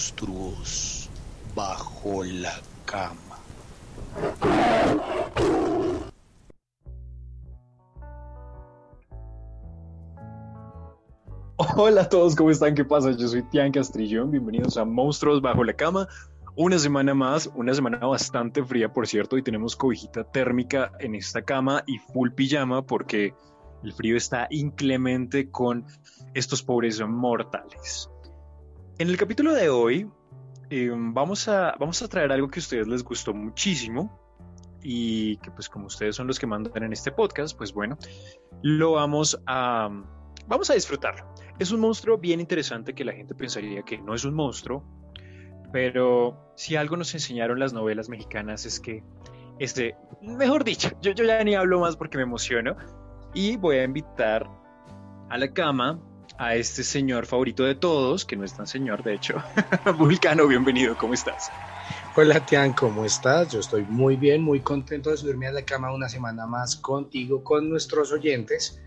monstruos bajo la cama. Hola a todos, ¿cómo están? ¿Qué pasa? Yo soy Tian Castrillón, bienvenidos a Monstruos Bajo la Cama. Una semana más, una semana bastante fría, por cierto, y tenemos cobijita térmica en esta cama y full pijama porque el frío está inclemente con estos pobres mortales. En el capítulo de hoy eh, vamos, a, vamos a traer algo que a ustedes les gustó muchísimo y que pues como ustedes son los que mandan en este podcast, pues bueno, lo vamos a, vamos a disfrutarlo. Es un monstruo bien interesante que la gente pensaría que no es un monstruo, pero si algo nos enseñaron las novelas mexicanas es que, este, mejor dicho, yo, yo ya ni hablo más porque me emociono y voy a invitar a la cama a este señor favorito de todos, que no es tan señor, de hecho. Vulcano, bienvenido, ¿cómo estás? Hola, Tian, ¿cómo estás? Yo estoy muy bien, muy contento de subirme a la cama una semana más contigo, con nuestros oyentes.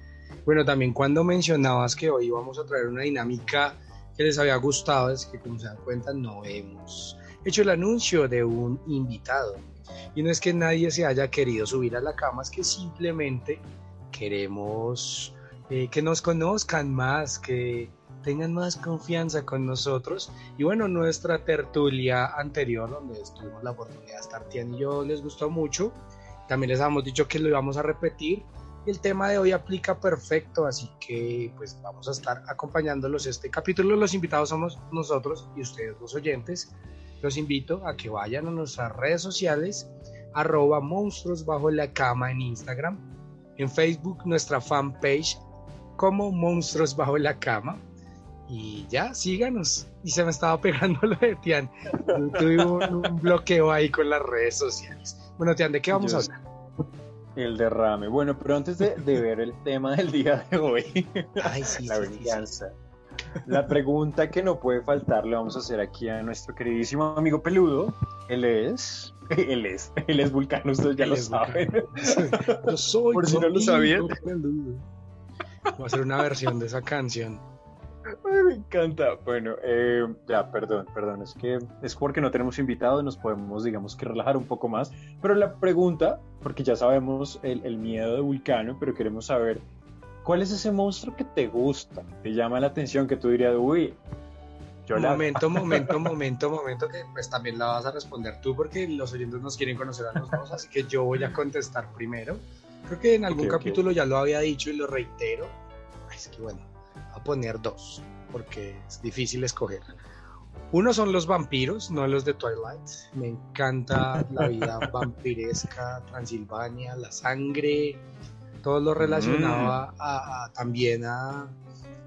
Bueno, también cuando mencionabas que hoy vamos a traer una dinámica que les había gustado, es que como se dan cuenta no hemos hecho el anuncio de un invitado. Y no es que nadie se haya querido subir a la cama, es que simplemente queremos eh, que nos conozcan más, que tengan más confianza con nosotros. Y bueno, nuestra tertulia anterior, donde tuvimos la oportunidad de estar Tian y yo, les gustó mucho. También les habíamos dicho que lo íbamos a repetir. Y el tema de hoy aplica perfecto, así que pues vamos a estar acompañándolos este capítulo. Los invitados somos nosotros y ustedes los oyentes. Los invito a que vayan a nuestras redes sociales, arroba monstruos bajo la cama en Instagram, en Facebook nuestra fanpage como monstruos bajo la cama. Y ya, síganos. Y se me estaba pegando lo de Tian. Tuve un, bloqueo ahí con las redes sociales. Bueno, Tian, ¿de qué vamos a hablar? El derrame. Bueno, pero antes de, ver el tema del día de hoy, la venganza. La pregunta que no puede faltar le vamos a hacer aquí a nuestro queridísimo amigo peludo. Él es. Él es. Él es vulcano, ustedes ya lo saben. Yo soy. Por si no lo sabían. Voy a hacer una versión de esa canción. me encanta. Bueno, eh, ya, perdón, perdón. Es que es porque no tenemos invitado y nos podemos, digamos, que relajar un poco más. Pero la pregunta, porque ya sabemos el, miedo de Vulcano, pero queremos saber, ¿cuál es ese monstruo que te gusta? ¿Te llama la atención que tú dirías, uy, yo momento, momento, momento, momento, que pues también la vas a responder tú porque los oyentes nos quieren conocer a nosotros, así que yo voy a contestar primero. Creo que en algún capítulo ya lo había dicho y lo reitero. Es que bueno, voy a poner dos, porque es difícil escoger. Uno son los vampiros, no los de Twilight. Me encanta la vida vampiresca, Transilvania, la sangre, todo lo relacionado mm. a, también a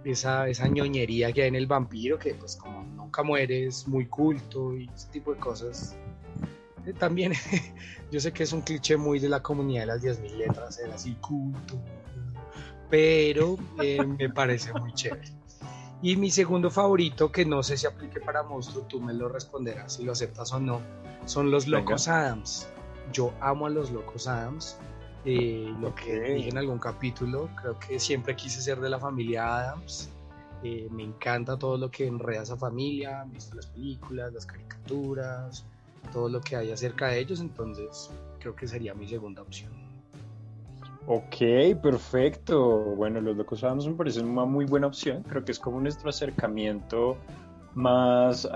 esa, esa ñoñería que hay en el vampiro, que pues como nunca mueres, muy culto y ese tipo de cosas también yo sé que es un cliché muy de la comunidad de las 10.000 letras, ser así culto, pero eh, me parece muy chévere. Y mi segundo favorito, que no sé si aplique para monstruo, tú me lo responderás si lo aceptas o no, son los Locos Adams. Yo amo a los Locos Adams. Eh, lo que dije en algún capítulo, creo que siempre quise ser de la familia Adams. me encanta todo lo que enreda esa familia, he visto las películas, las caricaturas, todo lo que hay acerca de ellos, entonces creo que sería mi segunda opción. Ok, perfecto. Bueno, los Locos Adams me parece una muy buena opción. Creo que es como nuestro acercamiento más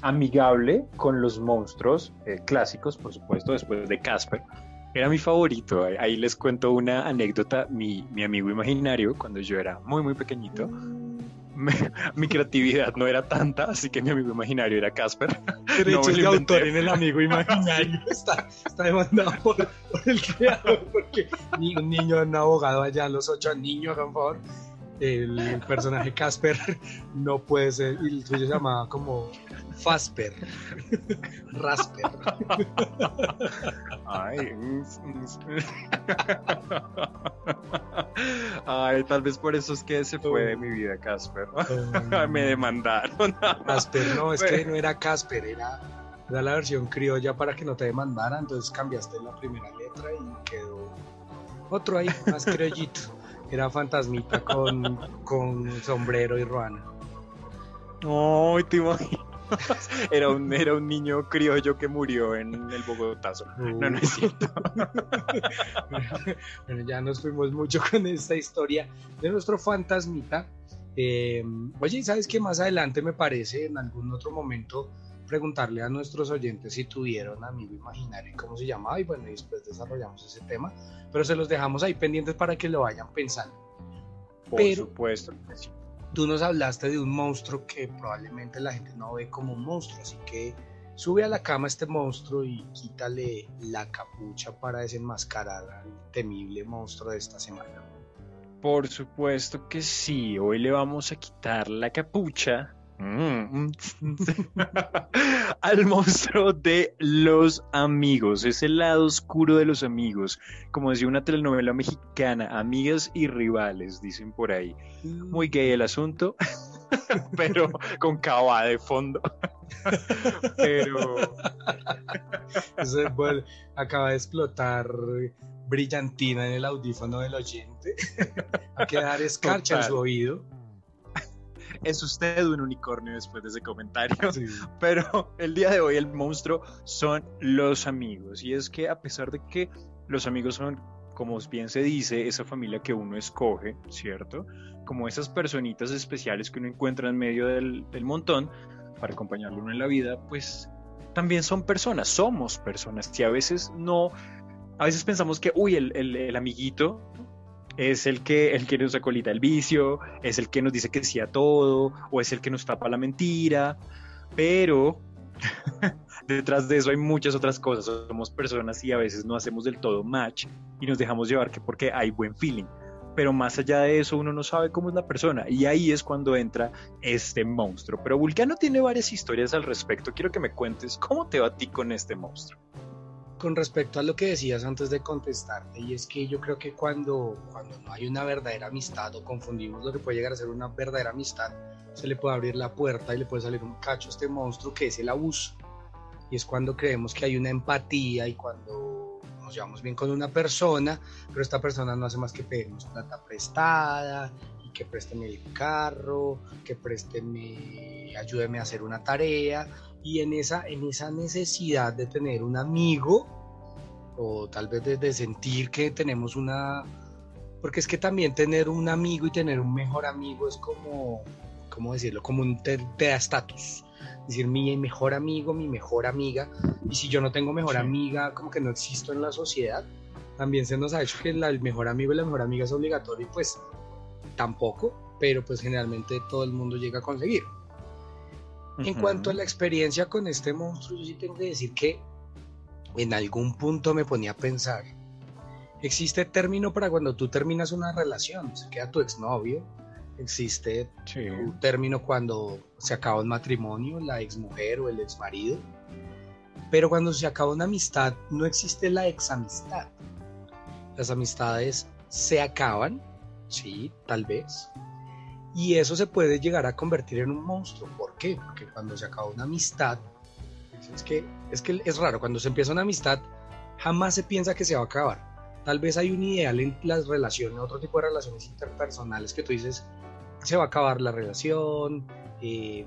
amigable con los monstruos eh, clásicos, por supuesto, después de Casper. Era mi favorito. Ahí les cuento una anécdota. Mi, mi amigo imaginario, cuando yo era muy, muy pequeñito, mi creatividad no era tanta, así que mi amigo imaginario era Casper. Derechos de autor en el amigo imaginario está, está demandado por, el creador, porque ni un niño, un abogado allá, los ocho niños, por favor. El personaje Casper no puede ser, y el suyo se llamaba como Fasper, Rasper. Ay, Ay, tal vez por eso es que se fue de mi vida Casper. Me demandaron. Casper, no, es que no era Casper, era, era la versión criolla para que no te demandara, entonces cambiaste la primera letra y quedó otro ahí, más criollito. Era fantasmita con, con sombrero y ruana. Ay, te imaginas. era, un, era un niño criollo que murió en el Bogotazo. No, no es cierto. bueno, ya nos fuimos mucho con esta historia de nuestro fantasmita. Eh, oye, ¿sabes qué? Más adelante me parece, en algún otro momento, preguntarle a nuestros oyentes si tuvieron amigo imaginario y cómo se llamaba. Y bueno, después desarrollamos ese tema. Pero se los dejamos ahí pendientes para que lo vayan pensando. Por supuesto. Tú nos hablaste de un monstruo que probablemente la gente no ve como un monstruo, así que sube a la cama este monstruo y quítale la capucha para desenmascarar al temible monstruo de esta semana. Por supuesto que sí, hoy le vamos a quitar la capucha. al monstruo de los amigos. Es el lado oscuro de los amigos. Como decía una telenovela mexicana, amigas y rivales, dicen por ahí. Muy gay el asunto, pero con cava de fondo. pero. acaba de explotar brillantina en el audífono del oyente. a quedar escarcha en su oído es usted un unicornio después de ese comentario. Pero el día de hoy el monstruo son los amigos. Y es que a pesar de que los amigos son, como bien se dice, esa familia que uno escoge, ¿cierto? Como esas personitas especiales que uno encuentra en medio del, montón para acompañarlo uno en la vida, pues también son personas, somos personas. Y a veces no, a veces pensamos que, uy, el, el amiguito es el que, el que nos acolita el vicio, es el que nos dice que sí a todo, o es el que nos tapa la mentira, pero detrás de eso hay muchas otras cosas. Somos personas y a veces no hacemos del todo match y nos dejamos llevar que porque hay buen feeling. Pero más allá de eso, uno no sabe cómo es la persona. Y ahí es cuando entra este monstruo. Pero Vulcano tiene varias historias al respecto. Quiero que me cuentes cómo te va a ti con este monstruo con respecto a lo que decías antes de contestarte, y es que yo creo que cuando, cuando no hay una verdadera amistad o confundimos lo que puede llegar a ser una verdadera amistad, se le puede abrir la puerta y le puede salir un cacho a este monstruo que es el abuso. Y es cuando creemos que hay una empatía y cuando nos llevamos bien con una persona, pero esta persona no hace más que pedirnos plata prestada que présteme el carro, que présteme, ayúdeme a hacer una tarea y en esa, en esa necesidad de tener un amigo o tal vez de, sentir que tenemos una... Porque es que también tener un amigo y tener un mejor amigo es como, ¿cómo decirlo? Como un te, da estatus. Es decir, mi mejor amigo, mi mejor amiga. Y si yo no tengo mejor amiga, como que no existo en la sociedad. También se nos ha hecho que el mejor amigo y la mejor amiga es obligatorio y pues tampoco, pero pues generalmente todo el mundo llega a conseguir. En cuanto a la experiencia con este monstruo, yo sí tengo que decir que en algún punto me ponía a pensar, existe término para cuando tú terminas una relación, se queda tu exnovio, existe un término cuando se acaba un matrimonio, la exmujer o el exmarido, pero cuando se acaba una amistad no existe la examistad. Las amistades se acaban, sí, tal vez, y eso se puede llegar a convertir en un monstruo. ¿Por qué? Porque cuando se acaba una amistad, es que, es que es raro, cuando se empieza una amistad, jamás se piensa que se va a acabar. Tal vez hay un ideal en las relaciones, otro tipo de relaciones interpersonales que tú dices, se va a acabar la relación, eh,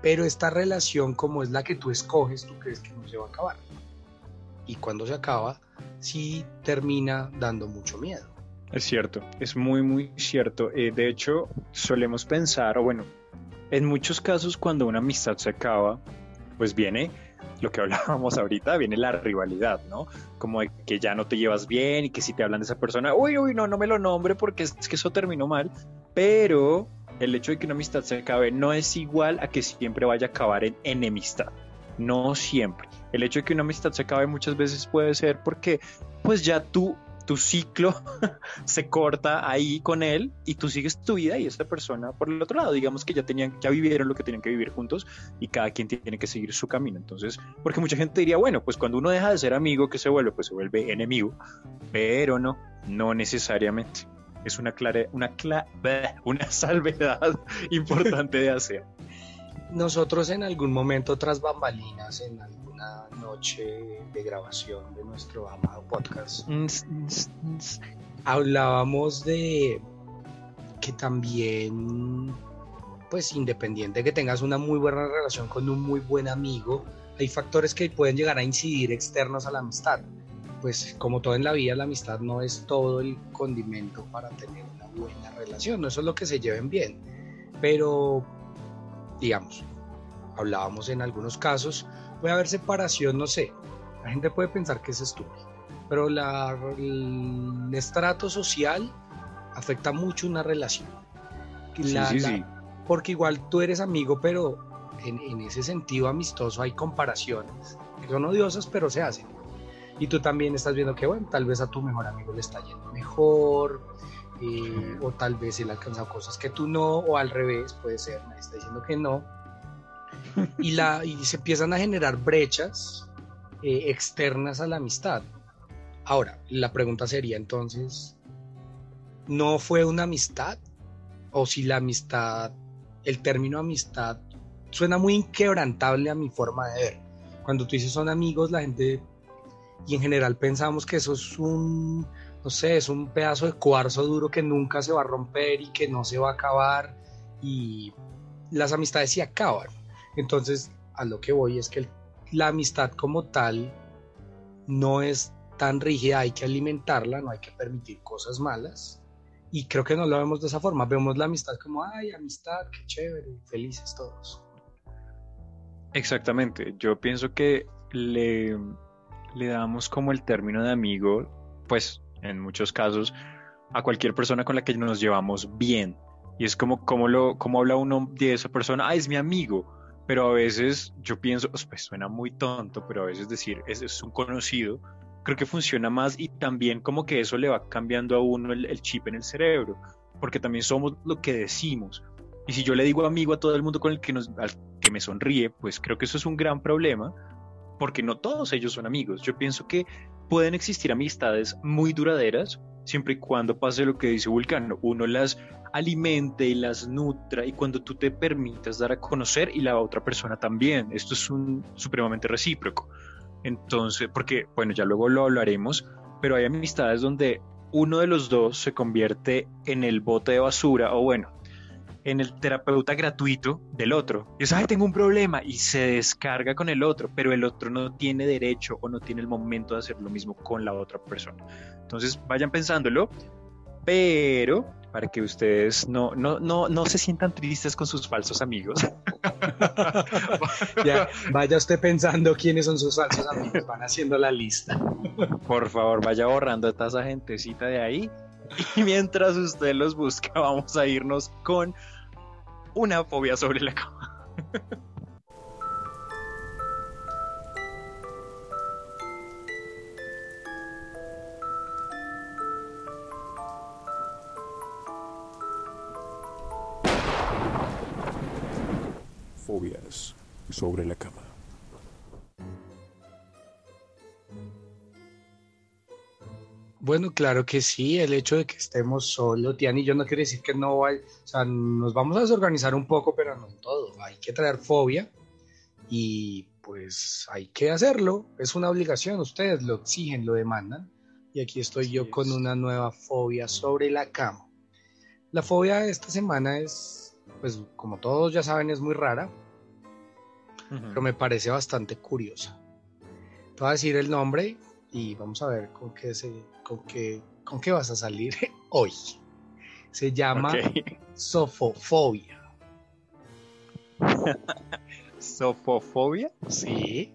pero esta relación como es la que tú escoges, tú crees que no se va a acabar. Y cuando se acaba, sí termina dando mucho miedo. Es cierto, es muy, muy cierto. Eh, de hecho, solemos pensar, o bueno, en muchos casos cuando una amistad se acaba, pues viene lo que hablábamos ahorita, viene la rivalidad, ¿no? Como de que ya no te llevas bien y que si te hablan de esa persona, uy, uy, no, no me lo nombre porque es que eso terminó mal, pero el hecho de que una amistad se acabe no es igual a que siempre vaya a acabar en enemistad. No siempre. El hecho de que una amistad se acabe muchas veces puede ser porque pues ya tú tu ciclo se corta ahí con él y tú sigues tu vida y esta persona por el otro lado, digamos que ya tenían, ya vivieron lo que tenían que vivir juntos y cada quien tiene que seguir su camino. Entonces, porque mucha gente diría, bueno, pues cuando uno deja de ser amigo, que se vuelve? Pues se vuelve enemigo, pero no, no necesariamente. Es una clara, una una salvedad importante de hacer. Nosotros en algún momento tras bambalinas, en noche de grabación de nuestro amado podcast, hablábamos de que también pues independiente de que tengas una muy buena relación con un muy buen amigo, hay factores que pueden llegar a incidir externos a la amistad. Pues como todo en la vida, la amistad no es todo el condimento para tener una buena relación, no eso es lo que se lleven bien. Pero, digamos, hablábamos en algunos casos, puede haber separación, no sé, la gente puede pensar que es estúpido, pero la, el estrato social afecta mucho una relación. sí, sí, sí. Porque igual tú eres amigo, pero en, ese sentido amistoso hay comparaciones, que son odiosas, pero se hacen. Y tú también estás viendo que, bueno, tal vez a tu mejor amigo le está yendo mejor, eh, o tal vez él ha alcanzado cosas que tú no, o al revés, puede ser, me está diciendo que no. Y, se empiezan a generar brechas eh, externas a la amistad. Ahora, la pregunta sería entonces, ¿no fue una amistad? O si la amistad, el término amistad suena muy inquebrantable a mi forma de ver. Cuando tú dices son amigos, la gente y en general pensamos que eso es un, no sé, es un pedazo de cuarzo duro que nunca se va a romper y que no se va a acabar y las amistades se acaban. Entonces, a lo que voy es que la amistad como tal no es tan rígida, hay que alimentarla, no hay que permitir cosas malas. Y creo que no lo vemos de esa forma, vemos la amistad como, ay, amistad, qué chévere, felices todos. Exactamente, yo pienso que le, le damos como el término de amigo, pues en muchos casos, a cualquier persona con la que nos llevamos bien. Y es como, como, lo, como habla uno de esa persona, ah, es mi amigo. Pero a veces yo pienso, pues, pues suena muy tonto, pero a veces decir, es, es un conocido, creo que funciona más y también como que eso le va cambiando a uno el, chip en el cerebro, porque también somos lo que decimos. Y si yo le digo amigo a todo el mundo con el nos, que me sonríe, pues creo que eso es un gran problema, porque no todos ellos son amigos. Yo pienso que pueden existir amistades muy duraderas, siempre y cuando pase lo que dice Vulcano, uno las alimente y las nutra y cuando tú te permitas dar a conocer y la otra persona también. Esto es un supremamente recíproco. Entonces, porque, bueno, ya luego lo hablaremos, pero hay amistades donde uno de los dos se convierte en el bote de basura o bueno, en el terapeuta gratuito del otro. Y dice, ay, tengo un problema y se descarga con el otro, pero el otro no tiene derecho o no tiene el momento de hacer lo mismo con la otra persona. Entonces, vayan pensándolo, pero para que ustedes no, no, no, no se sientan tristes con sus falsos amigos. ya, vaya usted pensando quiénes son sus falsos amigos, van haciendo la lista. Por favor, vaya borrando a toda esa gentecita de ahí. Y mientras usted los busca, vamos a irnos con una fobia sobre la cama. Fobias sobre la cama. Bueno, claro que sí, el hecho de que estemos solos, Tian y yo no quiere decir que no hay, o sea, nos vamos a desorganizar un poco, pero no todo, hay que traer fobia y pues hay que hacerlo, es una obligación, ustedes lo exigen, lo demandan. Y aquí estoy yo con una nueva fobia sobre la cama. La fobia de esta semana es, pues como todos ya saben, es muy rara, pero me parece bastante curiosa. Te voy a decir el nombre y vamos a ver con qué se con qué con qué vas a salir hoy. Se llama sofofobia. ¿Sofofobia? Sí.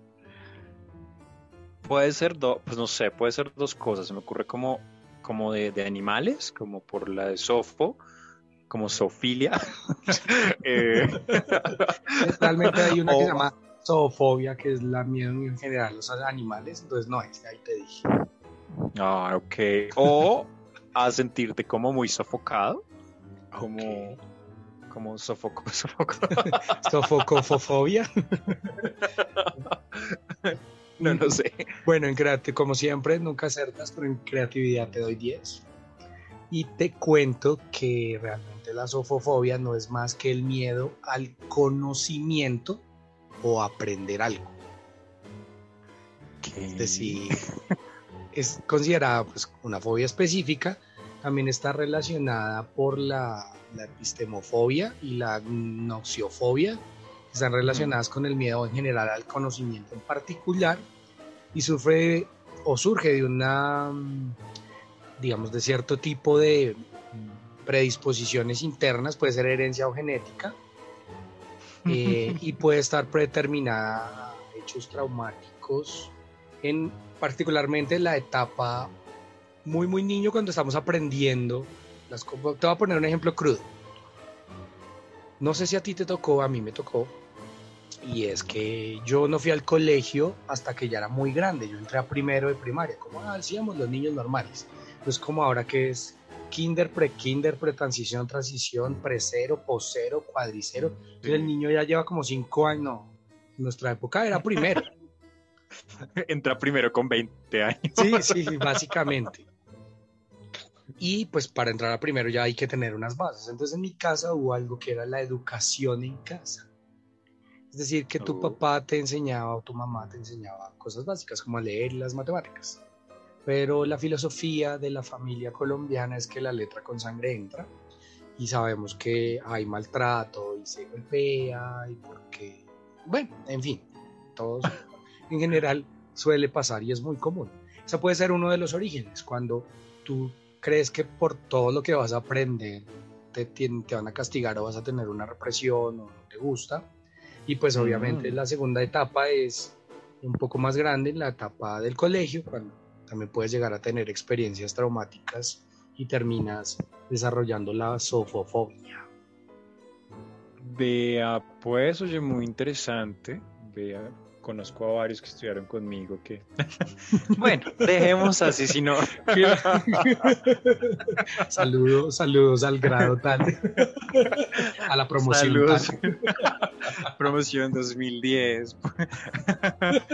Puede ser dos, pues no sé, puede ser dos cosas. Se me ocurre como, como de, animales, como por la de sofo, como sofilia. eh. Realmente hay una que se llama zoofobia, que es la miedo en general a los animales, entonces no es, ahí te dije. Ah, ok. O a sentirte como muy sofocado, como, como sofoco, sofoco. Sofocofobia. no, no sé. Bueno, en creatividad, como siempre, nunca acertas, pero en creatividad te doy 10. Y te cuento que realmente la sofofobia no es más que el miedo al conocimiento o aprender algo. Es decir, es considerada pues, una fobia específica, también está relacionada por la la epistemofobia y la noxiofobia, que están relacionadas con el miedo en general al conocimiento en particular, y sufre o surge de una, digamos, de cierto tipo de predisposiciones internas, puede ser herencia o genética, eh, y puede estar predeterminada a hechos traumáticos, en particularmente la etapa muy, muy niño cuando estamos aprendiendo. Las, te voy a poner un ejemplo crudo. No sé si a ti te tocó, a mí me tocó. Y es que yo no fui al colegio hasta que ya era muy grande. Yo entré a primero de primaria, como hacíamos los niños normales. Pues como ahora que es kinder, pre-kinder, pre-transición, transición, pre-cero, post-cero, cuadricero. el niño ya lleva como cinco años. No, nuestra época era primero. Entra primero con 20 años. Sí, sí, básicamente. Y pues para entrar a primero ya hay que tener unas bases. Entonces en mi casa hubo algo que era la educación en casa. Es decir, que tu oh. papá te enseñaba o tu mamá te enseñaba cosas básicas como leer y las matemáticas. Pero la filosofía de la familia colombiana es que la letra con sangre entra y sabemos que hay maltrato y se golpea y porque, bueno, en fin, todos en general suele pasar y es muy común. Ese puede ser uno de los orígenes, cuando tú crees que por todo lo que vas a aprender te, te, van a castigar o vas a tener una represión o no te gusta. Y pues obviamente la segunda etapa es un poco más grande, la etapa del colegio, cuando también puedes llegar a tener experiencias traumáticas y terminas desarrollando la sofofobia. Vea, pues, oye, muy interesante. Vea, conozco a varios que estudiaron conmigo que... bueno, dejemos así, si no... saludos, saludos al grado tal. A la promoción. Saludos. promoción 2010.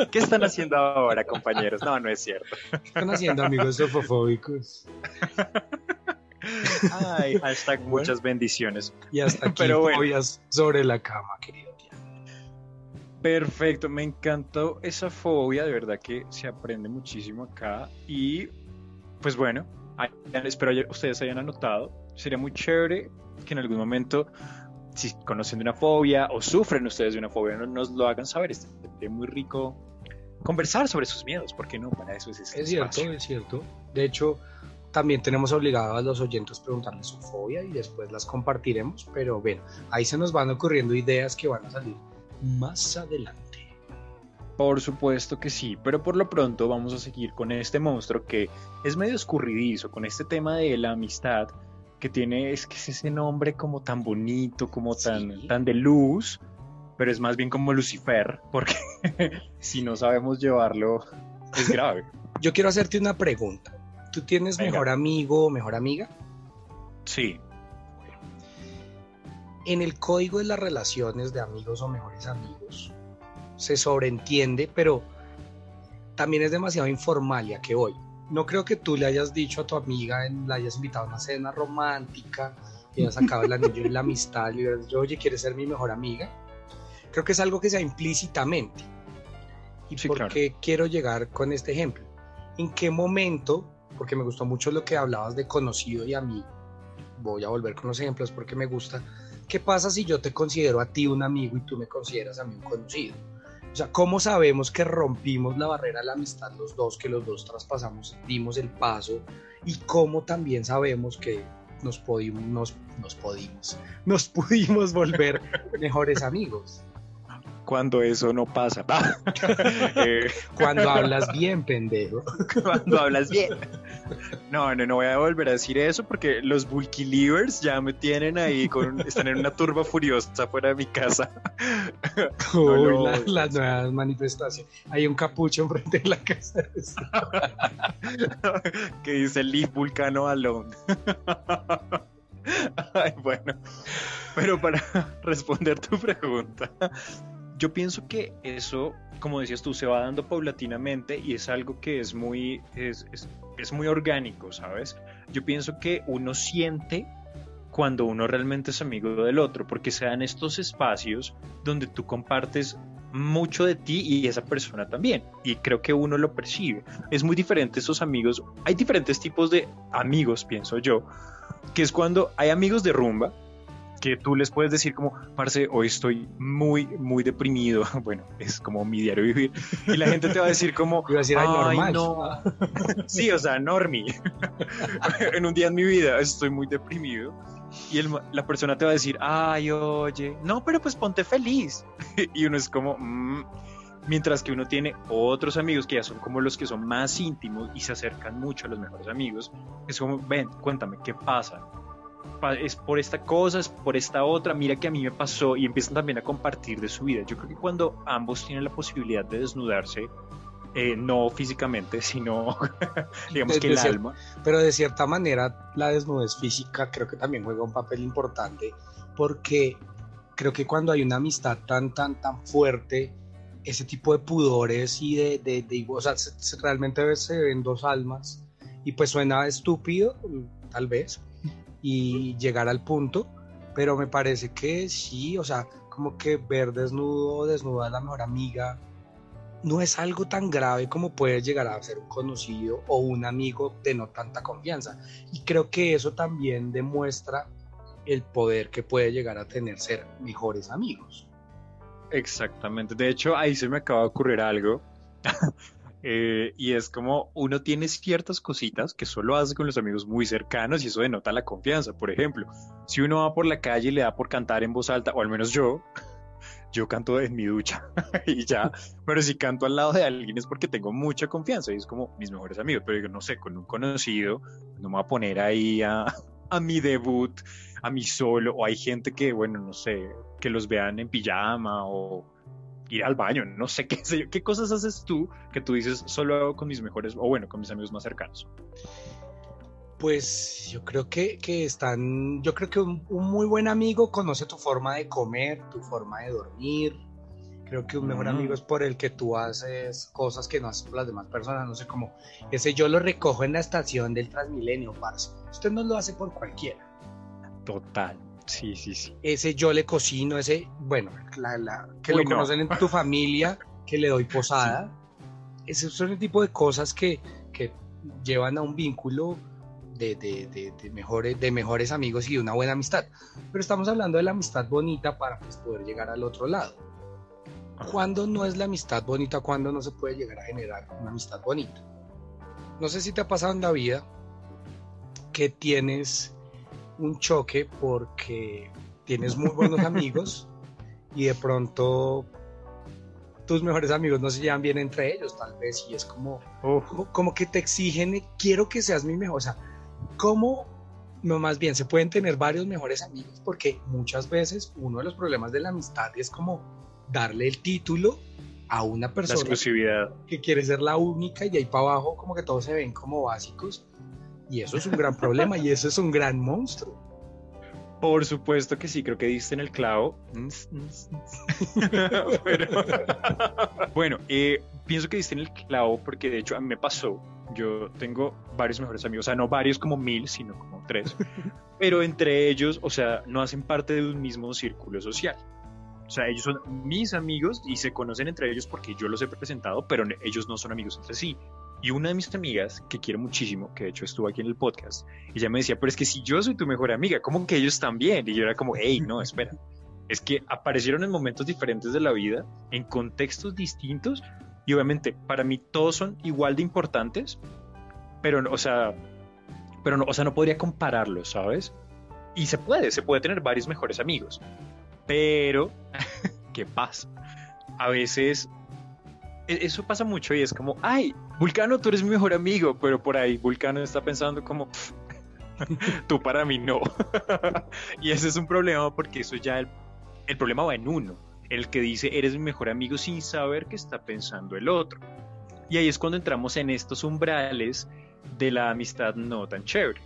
¿Qué están haciendo ahora, compañeros? No, no es cierto. ¿Qué están haciendo, amigos sofofóbicos? Ay, hashtag muchas bendiciones. Y hasta aquí Pero sobre la cama, querido. Perfecto, me encantó esa fobia, de verdad que se aprende muchísimo acá. Y pues bueno, espero que ustedes hayan anotado, sería muy chévere que en algún momento, si conocen de una fobia o sufren ustedes de una fobia, nos lo hagan saber, sería muy rico conversar sobre sus miedos, porque no, para eso es este Es cierto, es cierto, de hecho también tenemos obligados a los oyentes preguntarles su fobia y después las compartiremos, pero bueno, ahí se nos van ocurriendo ideas que van a salir más adelante. Por supuesto que sí, pero por lo pronto vamos a seguir con este monstruo que es medio escurridizo, con este tema de la amistad que tiene, es que es ese nombre como tan bonito, como tan, tan de luz, pero es más bien como Lucifer, porque si no sabemos llevarlo es grave. Yo quiero hacerte una pregunta. ¿Tú tienes mejor amigo o mejor amiga? Sí, en el código de las relaciones de amigos o mejores amigos se sobreentiende, pero también es demasiado informal ya que hoy. No creo que tú le hayas dicho a tu amiga, la hayas invitado a una cena romántica, y hayas sacado el anillo de la amistad, y le hayas dicho, oye, ¿quieres ser mi mejor amiga? Creo que es algo que sea implícitamente. ¿Y por qué quiero llegar con este ejemplo? ¿En qué momento, porque me gustó mucho lo que hablabas de conocido y amigo, voy a volver con los ejemplos porque me gusta, ¿qué pasa si yo te considero a ti un amigo y tú me consideras a mí un conocido? O sea, ¿cómo sabemos que rompimos la barrera de la amistad los dos, que los dos traspasamos, dimos el paso? Y cómo también sabemos que nos pudimos, nos, pudimos, nos pudimos volver mejores amigos? Cuando eso no pasa. Eh, cuando hablas bien, pendejo. cuando hablas bien. No, no, no voy a volver a decir eso porque los bulky livers ya me tienen ahí, con, están en una turba furiosa fuera de mi casa. Uy, las nuevas manifestaciones. Hay un capucho enfrente de la casa. que dice Leaf Vulcano Alone. Ay, bueno, pero para responder tu pregunta, yo pienso que eso, como decías tú, se va dando paulatinamente y es algo que es muy, es, muy orgánico, ¿sabes? Yo pienso que uno siente cuando uno realmente es amigo del otro, porque se dan estos espacios donde tú compartes mucho de ti y esa persona también. Y creo que uno lo percibe. Es muy diferente esos amigos. Hay diferentes tipos de amigos, pienso yo, que es cuando hay amigos de rumba, que tú les puedes decir como, parce, hoy estoy muy, muy deprimido. Bueno, es como mi diario vivir. Y la gente te va a decir como, a decir, "Ay, "Ay, normal". no. sí, o sea, normie. en un día en mi vida estoy muy deprimido. Y el la persona te va a decir, ay, oye, no, pero pues ponte feliz. y uno es como, "Mm". mientras que uno tiene otros amigos que ya son como los que son más íntimos y se acercan mucho a los mejores amigos, es como, ven, cuéntame, ¿qué pasa? Es por esta cosa, es por esta otra, mira que a mí me pasó y empiezan también a compartir de su vida. Yo creo que cuando ambos tienen la posibilidad de desnudarse, eh, no físicamente, sino digamos De- que el alma, Pero de cierta manera la desnudez física creo que también juega un papel importante porque creo que cuando hay una amistad tan, tan, tan fuerte, ese tipo de pudores y de, de, de- o sea, se- se- realmente se ven dos almas y pues suena estúpido, tal vez, y llegar al punto, pero me parece que sí, o sea, como que ver desnudo desnuda a la mejor amiga no es algo tan grave como puede llegar a ser un conocido o un amigo de no tanta confianza. Y creo que eso también demuestra el poder que puede llegar a tener ser mejores amigos. Exactamente. De hecho, ahí se me acaba de ocurrir algo. Eh, y es como uno tiene ciertas cositas que solo hace con los amigos muy cercanos y eso denota la confianza. Por ejemplo, si uno va por la calle y le da por cantar en voz alta, o al menos yo, yo canto en mi ducha y ya, pero si canto al lado de alguien es porque tengo mucha confianza y es como mis mejores amigos, pero yo no sé, con un conocido no me voy a poner ahí a, a mi debut, a mi solo, o hay gente que, bueno, no sé, que los vean en pijama o ir al baño, no sé qué sé yo. ¿Qué cosas haces tú que tú dices solo hago con mis mejores, o bueno, con mis amigos más cercanos? Pues yo creo que, que están, yo creo que un, un muy buen amigo conoce tu forma de comer, tu forma de dormir. Creo que un mejor Mm. amigo es por el que tú haces cosas que no haces por las demás personas. No sé cómo, ese yo lo recojo en la estación del Transmilenio, parce. Usted no lo hace por cualquiera. Total. Sí, sí, sí. ese yo le cocino, ese, bueno, la, la- que Uy, lo no. conocen en tu familia, que le doy posada. Esos son el tipo de cosas que, que llevan a un vínculo de, de- de- de mejores, de mejores amigos y de una buena amistad. Pero estamos hablando de la amistad bonita para pues, poder llegar al otro lado. ¿Cuándo no es la amistad bonita? ¿Cuándo no se puede llegar a generar una amistad bonita? No sé si te ha pasado en la vida que tienes un choque porque tienes muy buenos amigos y de pronto tus mejores amigos no se llevan bien entre ellos, tal vez, y es como, Uf, como, como que te exigen, quiero que seas mi mejor, o sea, ¿cómo? No, más bien, se pueden tener varios mejores amigos porque muchas veces uno de los problemas de la amistad es como darle el título a una la persona exclusividad. que quiere ser la única y ahí para abajo como que todos se ven como básicos y eso es un gran problema y eso es un gran monstruo. Por supuesto que sí, creo que diste en el clavo. Pero- bueno, eh, pienso que diste en el clavo porque de hecho a mí me pasó. Yo tengo varios mejores amigos, o sea, no varios como mil, sino como tres. Pero entre ellos, o sea, no hacen parte de un mismo círculo social. O sea, ellos son mis amigos y se conocen entre ellos porque yo los he presentado, pero ellos no son amigos entre sí. Y una de mis amigas, que quiero muchísimo, que de hecho estuvo aquí en el podcast, ella me decía, pero es que si yo soy tu mejor amiga, ¿cómo que ellos también? Y yo era como, hey, no, espera. Es que aparecieron en momentos diferentes de la vida, en contextos distintos, y obviamente para mí todos son igual de importantes, pero, o sea, pero no, o sea, no podría compararlos, ¿sabes? Y se puede, se puede tener varios mejores amigos, pero, ¿qué pasa? A veces eso pasa mucho y es como, ay, Vulcano, tú eres mi mejor amigo, pero por ahí Vulcano está pensando como, "Pff, tú para mí no. y ese es un problema porque eso ya el, el problema va en uno, el que dice eres mi mejor amigo sin saber qué está pensando el otro. Y ahí es cuando entramos en estos umbrales de la amistad no tan chévere.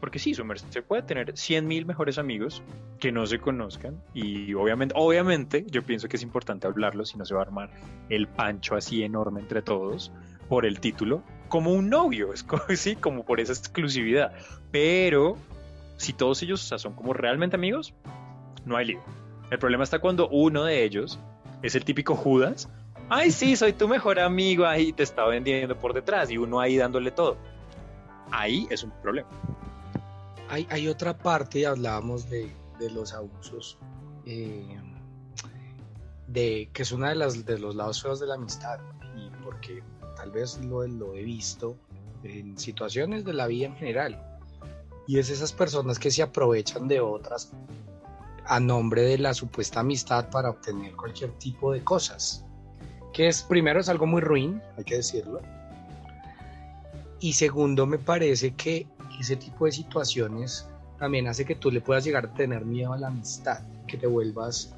Porque sí, su merced puede tener 100 mil mejores amigos que no se conozcan y obviamente, obviamente yo pienso que es importante hablarlo si no se va a armar el pancho así enorme entre todos por el título, como un novio, es como, sí, como por esa exclusividad. Pero si todos ellos o sea, son como realmente amigos, no hay lío. El problema está cuando uno de ellos es el típico Judas. Ay, sí, soy tu mejor amigo, ahí te está vendiendo por detrás y uno ahí dándole todo. Ahí es un problema. Hay, otra parte, hablábamos de, los abusos, eh, de, que es uno de, las, de los lados feos de la amistad, y porque tal vez lo, lo he visto en situaciones de la vida en general, y es esas personas que se aprovechan de otras a nombre de la supuesta amistad para obtener cualquier tipo de cosas. Que es, primero, es algo muy ruin, hay que decirlo. Y segundo, me parece que ese tipo de situaciones también hace que tú le puedas llegar a tener miedo a la amistad, que te vuelvas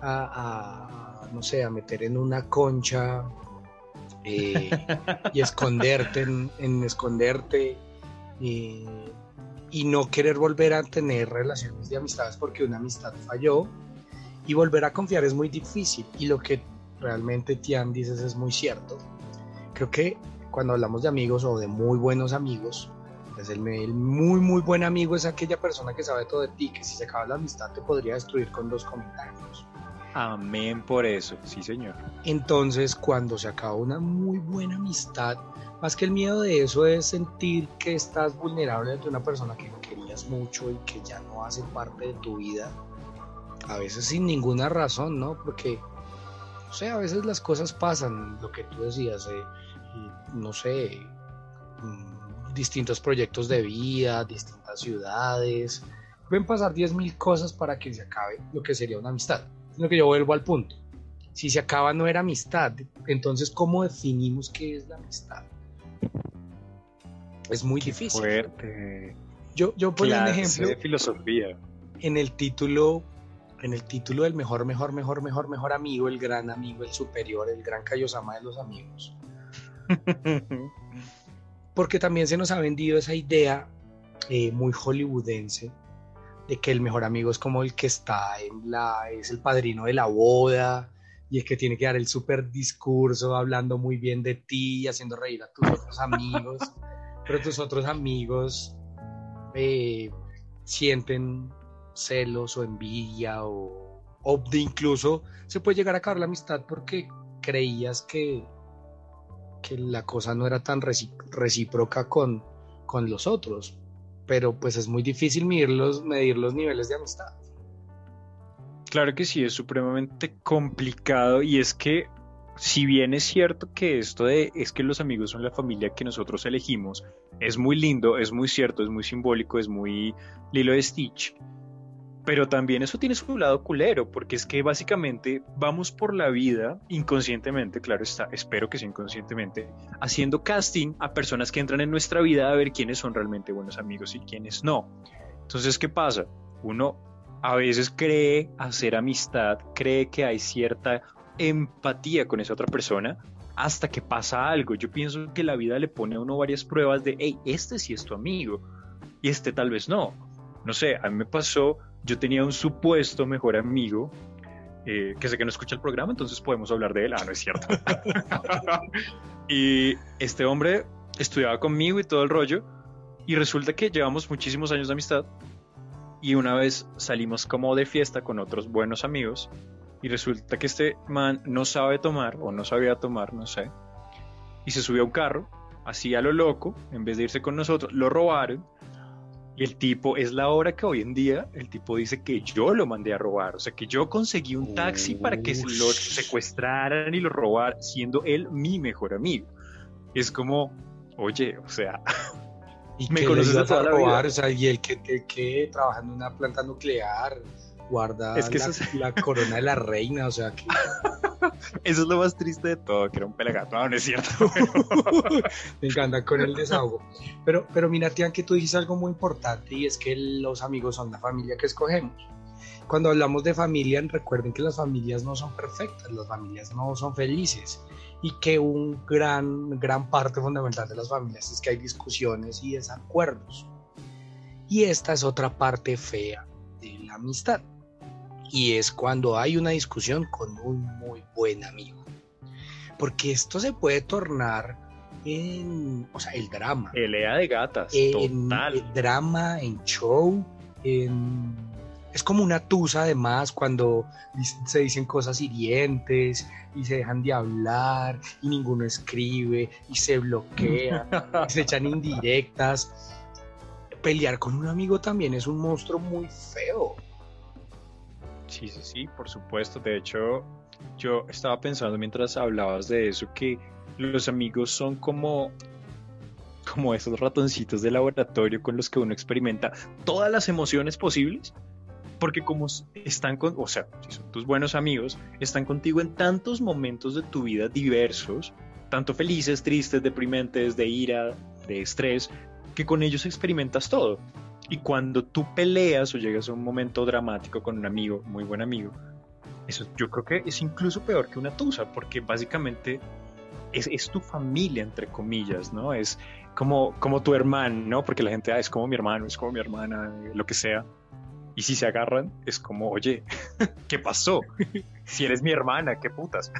a, no sé, a meter en una concha eh, y esconderte en, esconderte y, y, no querer volver a tener relaciones de amistades porque una amistad falló y volver a confiar es muy difícil y lo que realmente Tian dices es muy cierto. Creo que cuando hablamos de amigos o de muy buenos amigos, pues el, muy muy buen amigo es aquella persona que sabe todo de ti, que si se acaba la amistad te podría destruir con dos comentarios. Amén por eso, sí señor. Entonces, cuando se acaba una muy buena amistad, más que el miedo de eso es sentir que estás vulnerable ante una persona que querías mucho y que ya no hace parte de tu vida, a veces sin ninguna razón, ¿no? Porque, no sé, a veces las cosas pasan, lo que tú decías, eh, no sé, mm, distintos proyectos de vida, distintas ciudades. Pueden pasar 10.000 cosas para que se acabe lo que sería una amistad. Sino que yo vuelvo al punto. Si se acaba no era amistad, entonces ¿cómo definimos qué es la amistad? Es muy difícil. Fuerte. Yo, yo pongo un ejemplo. De filosofía. En el título, en el título del mejor, mejor, mejor, mejor, mejor amigo, el gran amigo, el superior, el gran Kaiosama de los amigos. Porque también se nos ha vendido esa idea eh, muy hollywoodense de que el mejor amigo es como el que está en la, es el padrino de la boda y es que tiene que dar el super discurso hablando muy bien de ti, haciendo reír a tus otros amigos, pero tus otros amigos eh, sienten celos o envidia o, o de incluso se puede llegar a acabar la amistad porque creías que que la cosa no era tan recíproca con, con los otros, pero pues es muy difícil medir los, medir los niveles de amistad. Claro que sí, es supremamente complicado. Y es que si bien es cierto que esto de es que los amigos son la familia que nosotros elegimos, es muy lindo, es muy cierto, es muy simbólico, es muy Lilo de Stitch, pero también eso tiene su lado culero, porque es que básicamente vamos por la vida inconscientemente, claro está, espero que sea inconscientemente, haciendo casting a personas que entran en nuestra vida a ver quiénes son realmente buenos amigos y quiénes no. Entonces, ¿qué pasa? Uno a veces cree hacer amistad, cree que hay cierta empatía con esa otra persona, hasta que pasa algo. Yo pienso que la vida le pone a uno varias pruebas de, hey, este sí es tu amigo, y este tal vez no. No sé, a mí me pasó yo tenía un supuesto mejor amigo, eh, que sé que no escucha el programa, entonces podemos hablar de él. Ah, no es cierto. y este hombre estudiaba conmigo y todo el rollo, y resulta que llevamos muchísimos años de amistad, y una vez salimos como de fiesta con otros buenos amigos, y resulta que este man no sabe tomar, o no sabía tomar, no sé, y se subió a un carro, así a lo loco, en vez de irse con nosotros, lo robaron, y el tipo, es la hora que hoy en día el tipo dice que yo lo mandé a robar, o sea, que yo conseguí un taxi para que lo secuestraran y lo robaran, siendo él mi mejor amigo. Es como, oye, o sea, ¿Y me conoces de toda robar, O sea, y el que, que, que trabaja en una planta nuclear, guarda es que la, la, corona de la reina, o sea que... Eso es lo más triste de todo, que era un pelagato, no, no es cierto. Me encanta con el desahogo. Pero, pero mira, Tian, que tú dijiste algo muy importante y es que los amigos son la familia que escogemos. Cuando hablamos de familia, recuerden que las familias no son perfectas, las familias no son felices y que un gran, gran parte fundamental de las familias es que hay discusiones y desacuerdos. Y esta es otra parte fea de la amistad y es cuando hay una discusión con un muy buen amigo. Porque esto se puede tornar en, o sea, el drama. Pelea de gatas, en, total. El drama, en show, en, es como una tusa además cuando se dicen cosas hirientes y se dejan de hablar y ninguno escribe y se bloquea y se echan indirectas. Pelear con un amigo también es un monstruo muy feo Sí, sí, sí, por supuesto. De hecho, yo estaba pensando mientras hablabas de eso que los amigos son como como esos ratoncitos de laboratorio con los que uno experimenta todas las emociones posibles, porque como están con, o sea, si son tus buenos amigos, están contigo en tantos momentos de tu vida diversos, tanto felices, tristes, deprimentes, de ira, de estrés, que con ellos experimentas todo. Y cuando tú peleas o llegas a un momento dramático con un amigo, muy buen amigo, eso yo creo que es incluso peor que una tusa, porque básicamente es, es tu familia, entre comillas, ¿no? Es como, como tu hermano, ¿no? Porque la gente, ah, es como mi hermano, es como mi hermana, lo que sea. Y si se agarran, es como, oye, ¿qué pasó? Si eres mi hermana, ¿qué putas?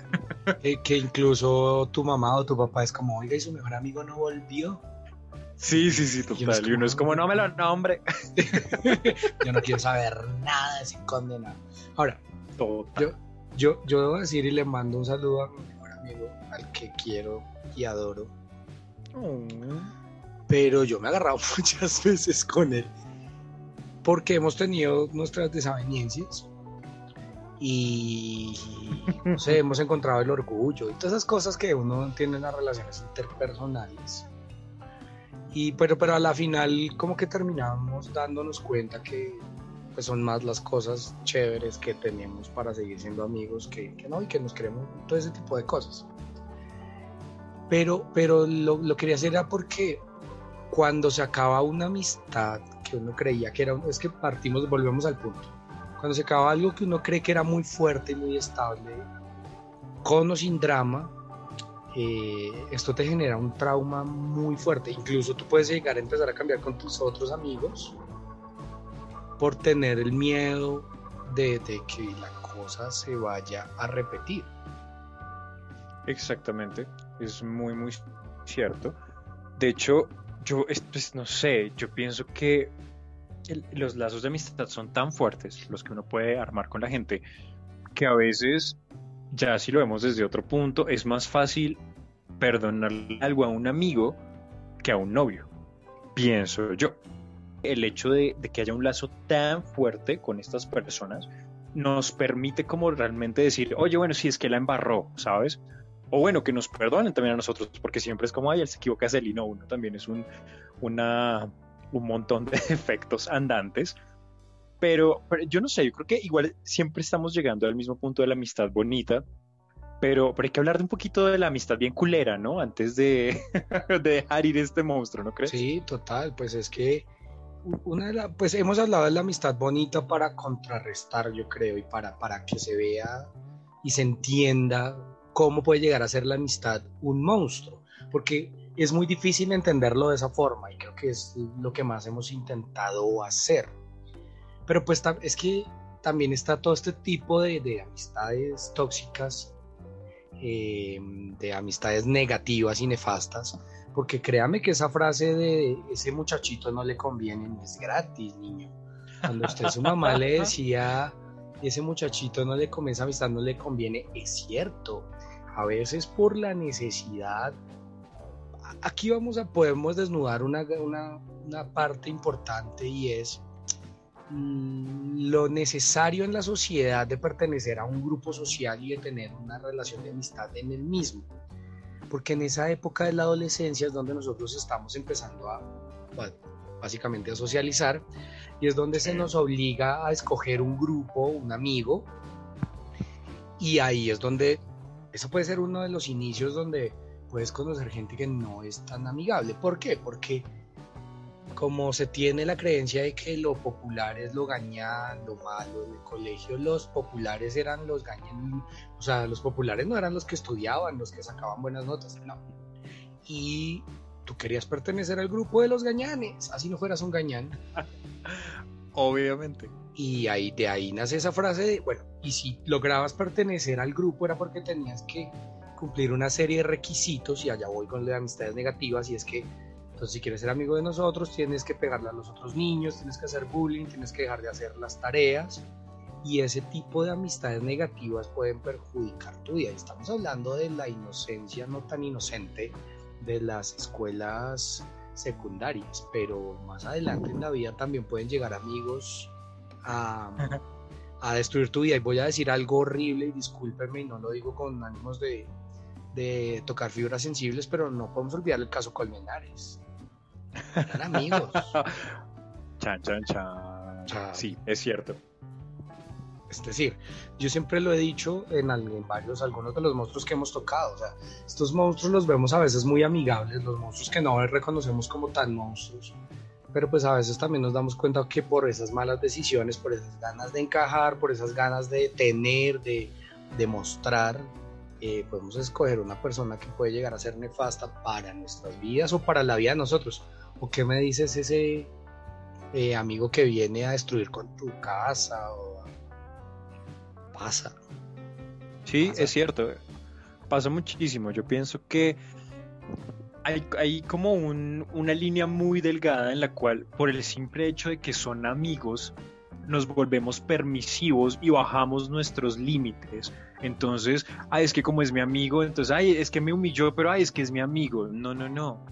que, incluso tu mamá o tu papá es como, oiga, y su mejor amigo no volvió. Sí, sí, sí, total. Y uno es como, no me lo nombre. yo no quiero saber nada de ese condenado. Ahora, yo, yo, yo debo decir y le mando un saludo a mi mejor amigo, al que quiero y adoro. Oh. Pero yo me he agarrado muchas veces con él porque hemos tenido nuestras desavenencias y no sé, hemos encontrado el orgullo y todas esas cosas que uno tiene en las relaciones interpersonales. Y pero, pero a la final como que terminamos dándonos cuenta que pues son más las cosas chéveres que tenemos para seguir siendo amigos que, no y que nos queremos, todo ese tipo de cosas. Pero, pero lo, lo quería hacer era porque cuando se acaba una amistad que uno creía que era, es que partimos, volvemos al punto. Cuando se acaba algo que uno cree que era muy fuerte y muy estable, con o sin drama, eh, esto te genera un trauma muy fuerte. Incluso tú puedes llegar a empezar a cambiar con tus otros amigos por tener el miedo de, de que la cosa se vaya a repetir. Exactamente, es muy, muy cierto. De hecho, yo, pues, no sé, yo pienso que los lazos de amistad son tan fuertes, los que uno puede armar con la gente, que a veces, ya si lo vemos desde otro punto, es más fácil perdonar algo a un amigo que a un novio, pienso yo. El hecho de, que haya un lazo tan fuerte con estas personas nos permite como realmente decir, oye, bueno, si es que la embarró, ¿sabes? o bueno, que nos perdonen también a nosotros, porque siempre es como, ay, él se equivoca, es él y no, uno también es un, una, un montón de efectos andantes. Pero, yo no sé, yo creo que igual siempre estamos llegando al mismo punto de la amistad bonita, pero, pero hay que hablar de un poquito de la amistad bien culera, ¿no? Antes de, de dejar ir este monstruo, ¿no crees? Sí, total, pues es que una de la, pues hemos hablado de la amistad bonita para contrarrestar, yo creo, y para, para que se vea y se entienda cómo puede llegar a ser la amistad un monstruo, porque es muy difícil entenderlo de esa forma y creo que es lo que más hemos intentado hacer. Pero pues es que también está todo este tipo de, amistades tóxicas, eh, de amistades negativas y nefastas, porque créame que esa frase de ese muchachito no le conviene, no es gratis, niño. Cuando usted su mamá le decía, ese muchachito no le conviene, amistad no le conviene, es cierto a veces por la necesidad. Aquí vamos a podemos desnudar una, una, parte importante y es lo necesario en la sociedad de pertenecer a un grupo social y de tener una relación de amistad en el mismo. Porque en esa época de la adolescencia es donde nosotros estamos empezando a, básicamente a socializar y es donde se nos obliga a escoger un grupo, un amigo, y ahí es donde eso puede ser uno de los inicios donde puedes conocer gente que no es tan amigable. ¿Por qué? Porque como se tiene la creencia de que lo popular es lo gañán, lo malo, en el colegio los populares eran los gañán, o sea, los populares no eran los que estudiaban, los que sacaban buenas notas, no. Y tú querías pertenecer al grupo de los gañanes, así no fueras un gañán. Obviamente. Y ahí, de ahí nace esa frase de, bueno, y si lograbas pertenecer al grupo era porque tenías que cumplir una serie de requisitos, y allá voy con las amistades negativas, y es que, entonces si quieres ser amigo de nosotros, tienes que pegarle a los otros niños, tienes que hacer bullying, tienes que dejar de hacer las tareas, y ese tipo de amistades negativas pueden perjudicar tu vida. Estamos hablando de la inocencia no tan inocente de las escuelas secundarias, pero más adelante en la vida también pueden llegar amigos a, a destruir tu vida. Y voy a decir algo horrible y discúlpeme, y no lo digo con ánimos de, de tocar fibras sensibles, pero no podemos olvidar el caso Colmenares. Eran amigos. chan, chan, chan. Sí, es cierto. Es decir, yo siempre lo he dicho en, en, varios, algunos de los monstruos que hemos tocado. O sea, estos monstruos los vemos a veces muy amigables, los monstruos que no reconocemos como tan monstruos. Pero pues a veces también nos damos cuenta que por esas malas decisiones, por esas ganas de encajar, por esas ganas de tener, de demostrar, eh, podemos escoger una persona que puede llegar a ser nefasta para nuestras vidas o para la vida de nosotros. ¿O qué me dices ese eh, amigo que viene a destruir con tu casa? O... Pasa. Sí, es cierto. Pasa muchísimo. Yo pienso que hay, hay como una línea muy delgada en la cual, por el simple hecho de que son amigos, nos volvemos permisivos y bajamos nuestros límites. Entonces, ay, es que como es mi amigo, entonces, ay, es que me humilló, pero ay, es que es mi amigo. No, no, no.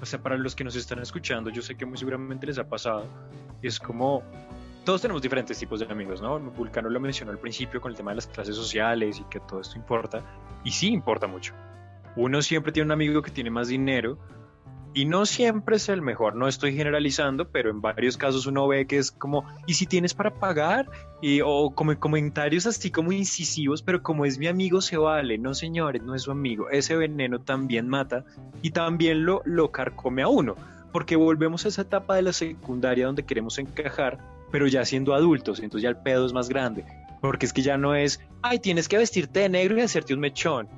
O sea, para los que nos están escuchando, yo sé que muy seguramente les ha pasado. Es como, todos tenemos diferentes tipos de amigos, ¿no? Vulcano lo mencionó al principio con el tema de las clases sociales y que todo esto importa. Y sí importa mucho. Uno siempre tiene un amigo que tiene más dinero, y no siempre es el mejor, no estoy generalizando, pero en varios casos uno ve que es como, ¿y si tienes para pagar? Y, o como comentarios así como incisivos, pero como es mi amigo se vale, no señores, no es su amigo, ese veneno también mata y también lo, lo carcome a uno, porque volvemos a esa etapa de la secundaria donde queremos encajar, pero ya siendo adultos, entonces ya el pedo es más grande, porque es que ya no es, ay, tienes que vestirte de negro y hacerte un mechón,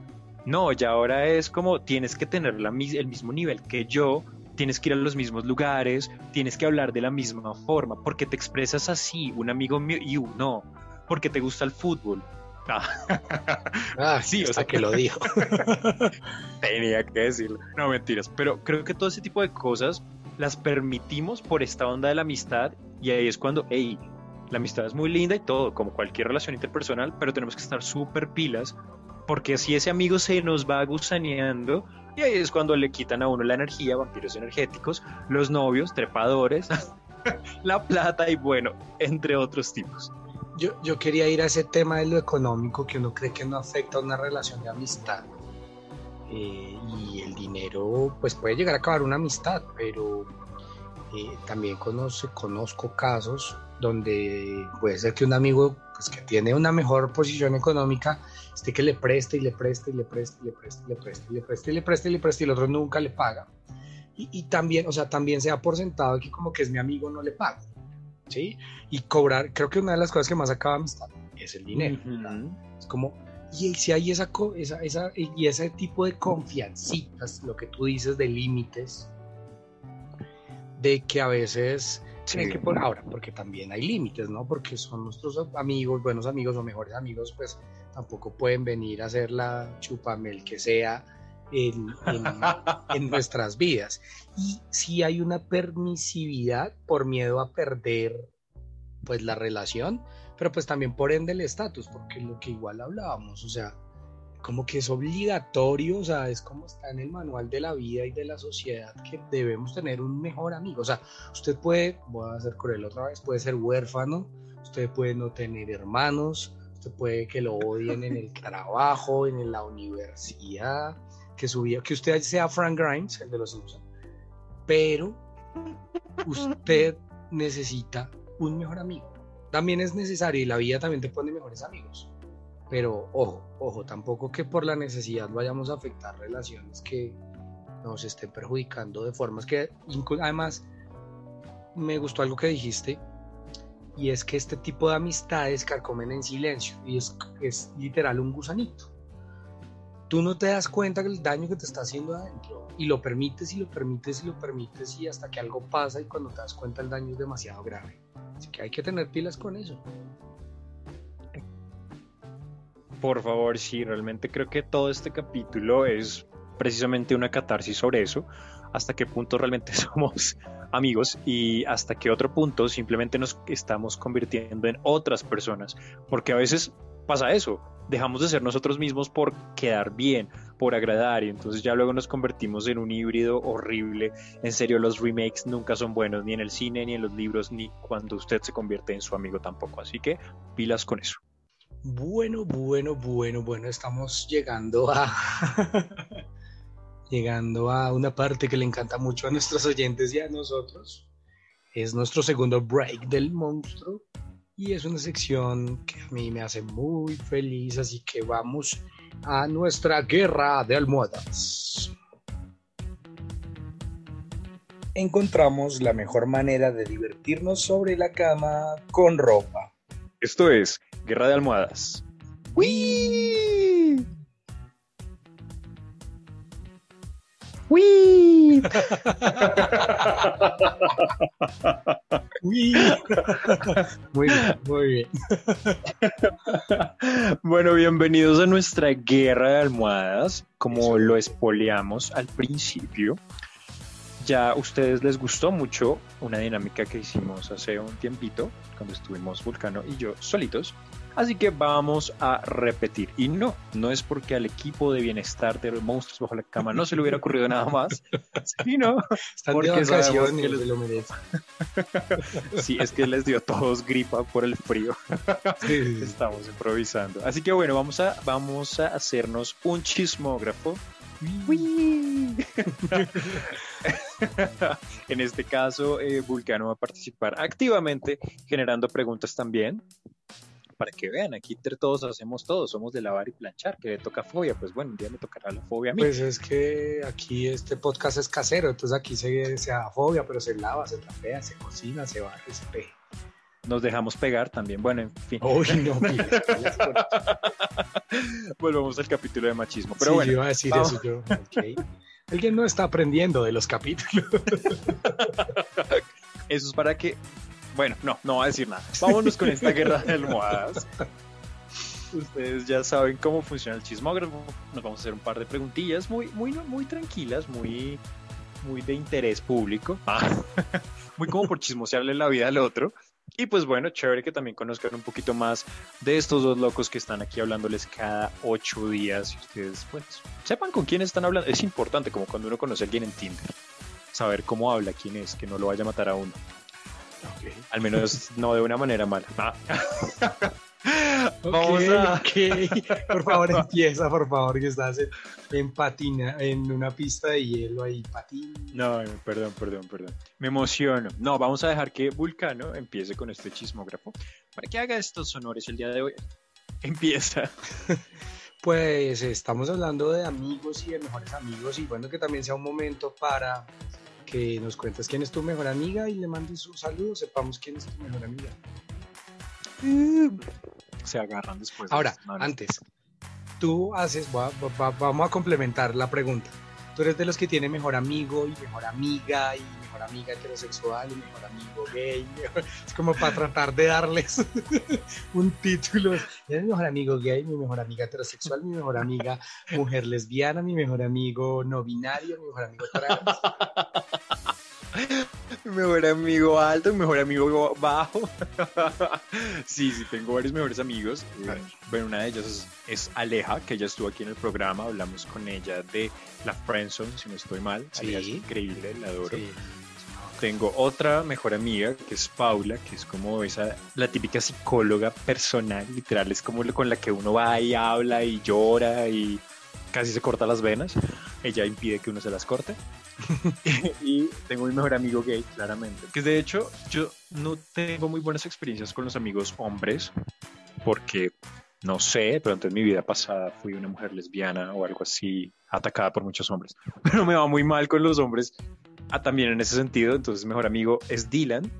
no, ya ahora es como tienes que tener el mismo nivel que yo, tienes que ir a los mismos lugares, tienes que hablar de la misma forma, porque te expresas así, un amigo mío y no, porque te gusta el fútbol. Ah, ah sí, o sea que lo dijo. Tenía que decirlo. No, mentiras, pero creo que todo ese tipo de cosas las permitimos por esta onda de la amistad y ahí es cuando, hey, la amistad es muy linda y todo, como cualquier relación interpersonal, pero tenemos que estar súper pilas porque si ese amigo se nos va gusaneando, y ahí es cuando le quitan a uno la energía, vampiros energéticos, los novios, trepadores, la plata y bueno, entre otros tipos. Yo, yo quería ir a ese tema de lo económico que uno cree que no afecta a una relación de amistad. Eh, y el dinero pues puede llegar a acabar una amistad, pero eh, también conoce, conozco casos donde puede ser que un amigo pues, que tiene una mejor posición económica esté que le preste y le preste y le preste y le preste y le preste y le preste y le preste y le preste y el otro nunca le paga. Y, también, o sea, también se ha por sentado que como que es mi amigo no le pago. ¿Sí? Y cobrar, creo que una de las cosas que más acaba amistad es el dinero. Es como, y si hay esa, esa, esa, y ese tipo de confiancitas, lo que tú dices de límites, de que a veces que por ahora, porque también hay límites, ¿no? Porque son nuestros amigos, buenos amigos o mejores amigos, pues tampoco pueden venir a hacer la chupamel que sea en, en, nuestras vidas. Y si hay una permisividad por miedo a perder pues la relación, pero pues también por ende el estatus, porque lo que igual hablábamos, o sea, como que es obligatorio, o sea, es como está en el manual de la vida y de la sociedad que debemos tener un mejor amigo. O sea, usted puede, voy a hacer él otra vez, puede ser huérfano, usted puede no tener hermanos, usted puede que lo odien en el trabajo, en la universidad, que su que usted sea Frank Grimes, el de los Simpsons, pero usted necesita un mejor amigo. También es necesario y la vida también te pone mejores amigos pero ojo, ojo, tampoco que por la necesidad vayamos a afectar relaciones que nos estén perjudicando de formas que además me gustó algo que dijiste y es que este tipo de amistades carcomen en silencio y es, es literal un gusanito. Tú no te das cuenta del daño que te está haciendo adentro y lo permites y lo permites y lo permites y hasta que algo pasa y cuando te das cuenta el daño es demasiado grave. Así que hay que tener pilas con eso. Por favor, sí, realmente creo que todo este capítulo es precisamente una catarsis sobre eso, hasta qué punto realmente somos amigos y hasta qué otro punto simplemente nos estamos convirtiendo en otras personas, porque a veces pasa eso, dejamos de ser nosotros mismos por quedar bien, por agradar y entonces ya luego nos convertimos en un híbrido horrible. En serio, los remakes nunca son buenos, ni en el cine, ni en los libros, ni cuando usted se convierte en su amigo tampoco. Así que pilas con eso. Bueno, bueno, bueno, bueno, estamos llegando a llegando a una parte que le encanta mucho a nuestros oyentes y a nosotros. Es nuestro segundo break del monstruo y es una sección que a mí me hace muy feliz, así que vamos a nuestra guerra de almohadas. Encontramos la mejor manera de divertirnos sobre la cama con ropa. Esto es Guerra de Almohadas. ¡Wii! ¡Wii! ¡Wii! Muy bien, muy bien. Bueno, bienvenidos a nuestra guerra de almohadas. Como lo espoleamos al principio, ya a ustedes les gustó mucho una dinámica que hicimos hace un tiempito, cuando estuvimos Vulcano y yo solitos. Así que vamos a repetir. Y no, no es porque al equipo de bienestar de los monstruos bajo la cama no se le hubiera ocurrido nada más, sino Están porque sabemos que les- lo merecen. sí, es que les dio a todos gripa por el frío. Sí, sí, sí. Estamos improvisando. Así que bueno, vamos a, vamos a hacernos un chismógrafo. en este caso, eh, Vulcano va a participar activamente generando preguntas también. Para que vean, aquí entre todos hacemos todo, somos de lavar y planchar, que le toca fobia, pues bueno, un día me tocará la fobia a mí. Pues es que aquí este podcast es casero, entonces aquí se, se da fobia, pero se lava, se trapea, se cocina, se barre, se peja. Nos dejamos pegar también, bueno, en fin. Uy, no. Volvemos al capítulo de machismo. Pero Sí, bueno, yo iba a decir vamos. eso yo. ok. Alguien no está aprendiendo de los capítulos. Eso es para que. Bueno, no, no va a decir nada. Vámonos con esta guerra de almohadas. Ustedes ya saben cómo funciona el chismógrafo. Nos vamos a hacer un par de preguntillas muy, muy, muy tranquilas, muy, muy de interés público. Ah, muy como por chismosearle la vida al otro. Y pues bueno, chévere que también conozcan un poquito más de estos dos locos que están aquí hablándoles cada ocho días. Y ustedes, pues, sepan con quién están hablando. Es importante, como cuando uno conoce a alguien en Tinder, saber cómo habla, quién es, que no lo vaya a matar a uno. Al menos no de una manera mala. Ah. Vamos Ok, a. ok. Por favor, empieza, por favor, que estás en, en patina, en una pista de hielo ahí, patín. No, perdón, perdón, perdón. Me emociono. No, vamos a dejar que Vulcano empiece con este chismógrafo para que haga estos honores el día de hoy. Empieza. Pues estamos hablando de amigos y de mejores amigos y bueno, que también sea un momento para que nos cuentes quién es tu mejor amiga y le mandes un saludo, sepamos quién es tu mejor amiga. Se agarran después. Ahora, antes, tú haces, va- va- vamos a complementar la pregunta. Tú eres de los que tiene mejor amigo y mejor amiga y mejor amiga heterosexual y mejor amigo gay. Es como para tratar de darles un título. Eres mi mejor amigo gay, mi mejor amiga heterosexual, mi mejor amiga mujer lesbiana, mi mejor amigo no binario, mi mejor amigo trans. Mi mejor amigo alto, mi mejor amigo bajo. sí, sí, tengo varios mejores amigos. Bueno, una de ellas es, es Aleja, que ella estuvo aquí en el programa. Hablamos con ella de la Friendzone, si no estoy mal. Sí. Aleja es increíble, la adoro. Sí. Tengo otra mejor amiga que es Paula, que es como esa, la típica psicóloga personal, literal, es como con la que uno va y habla y llora y casi se corta las venas. Ella impide que uno se las corte. y tengo mi mejor amigo gay, claramente. Que de hecho, yo no tengo muy buenas experiencias con los amigos hombres, porque no sé, pero en mi vida pasada fui una mujer lesbiana o algo así, atacada por muchos hombres. Pero me va muy mal con los hombres Ah, también en ese sentido, entonces mejor amigo es Dylan.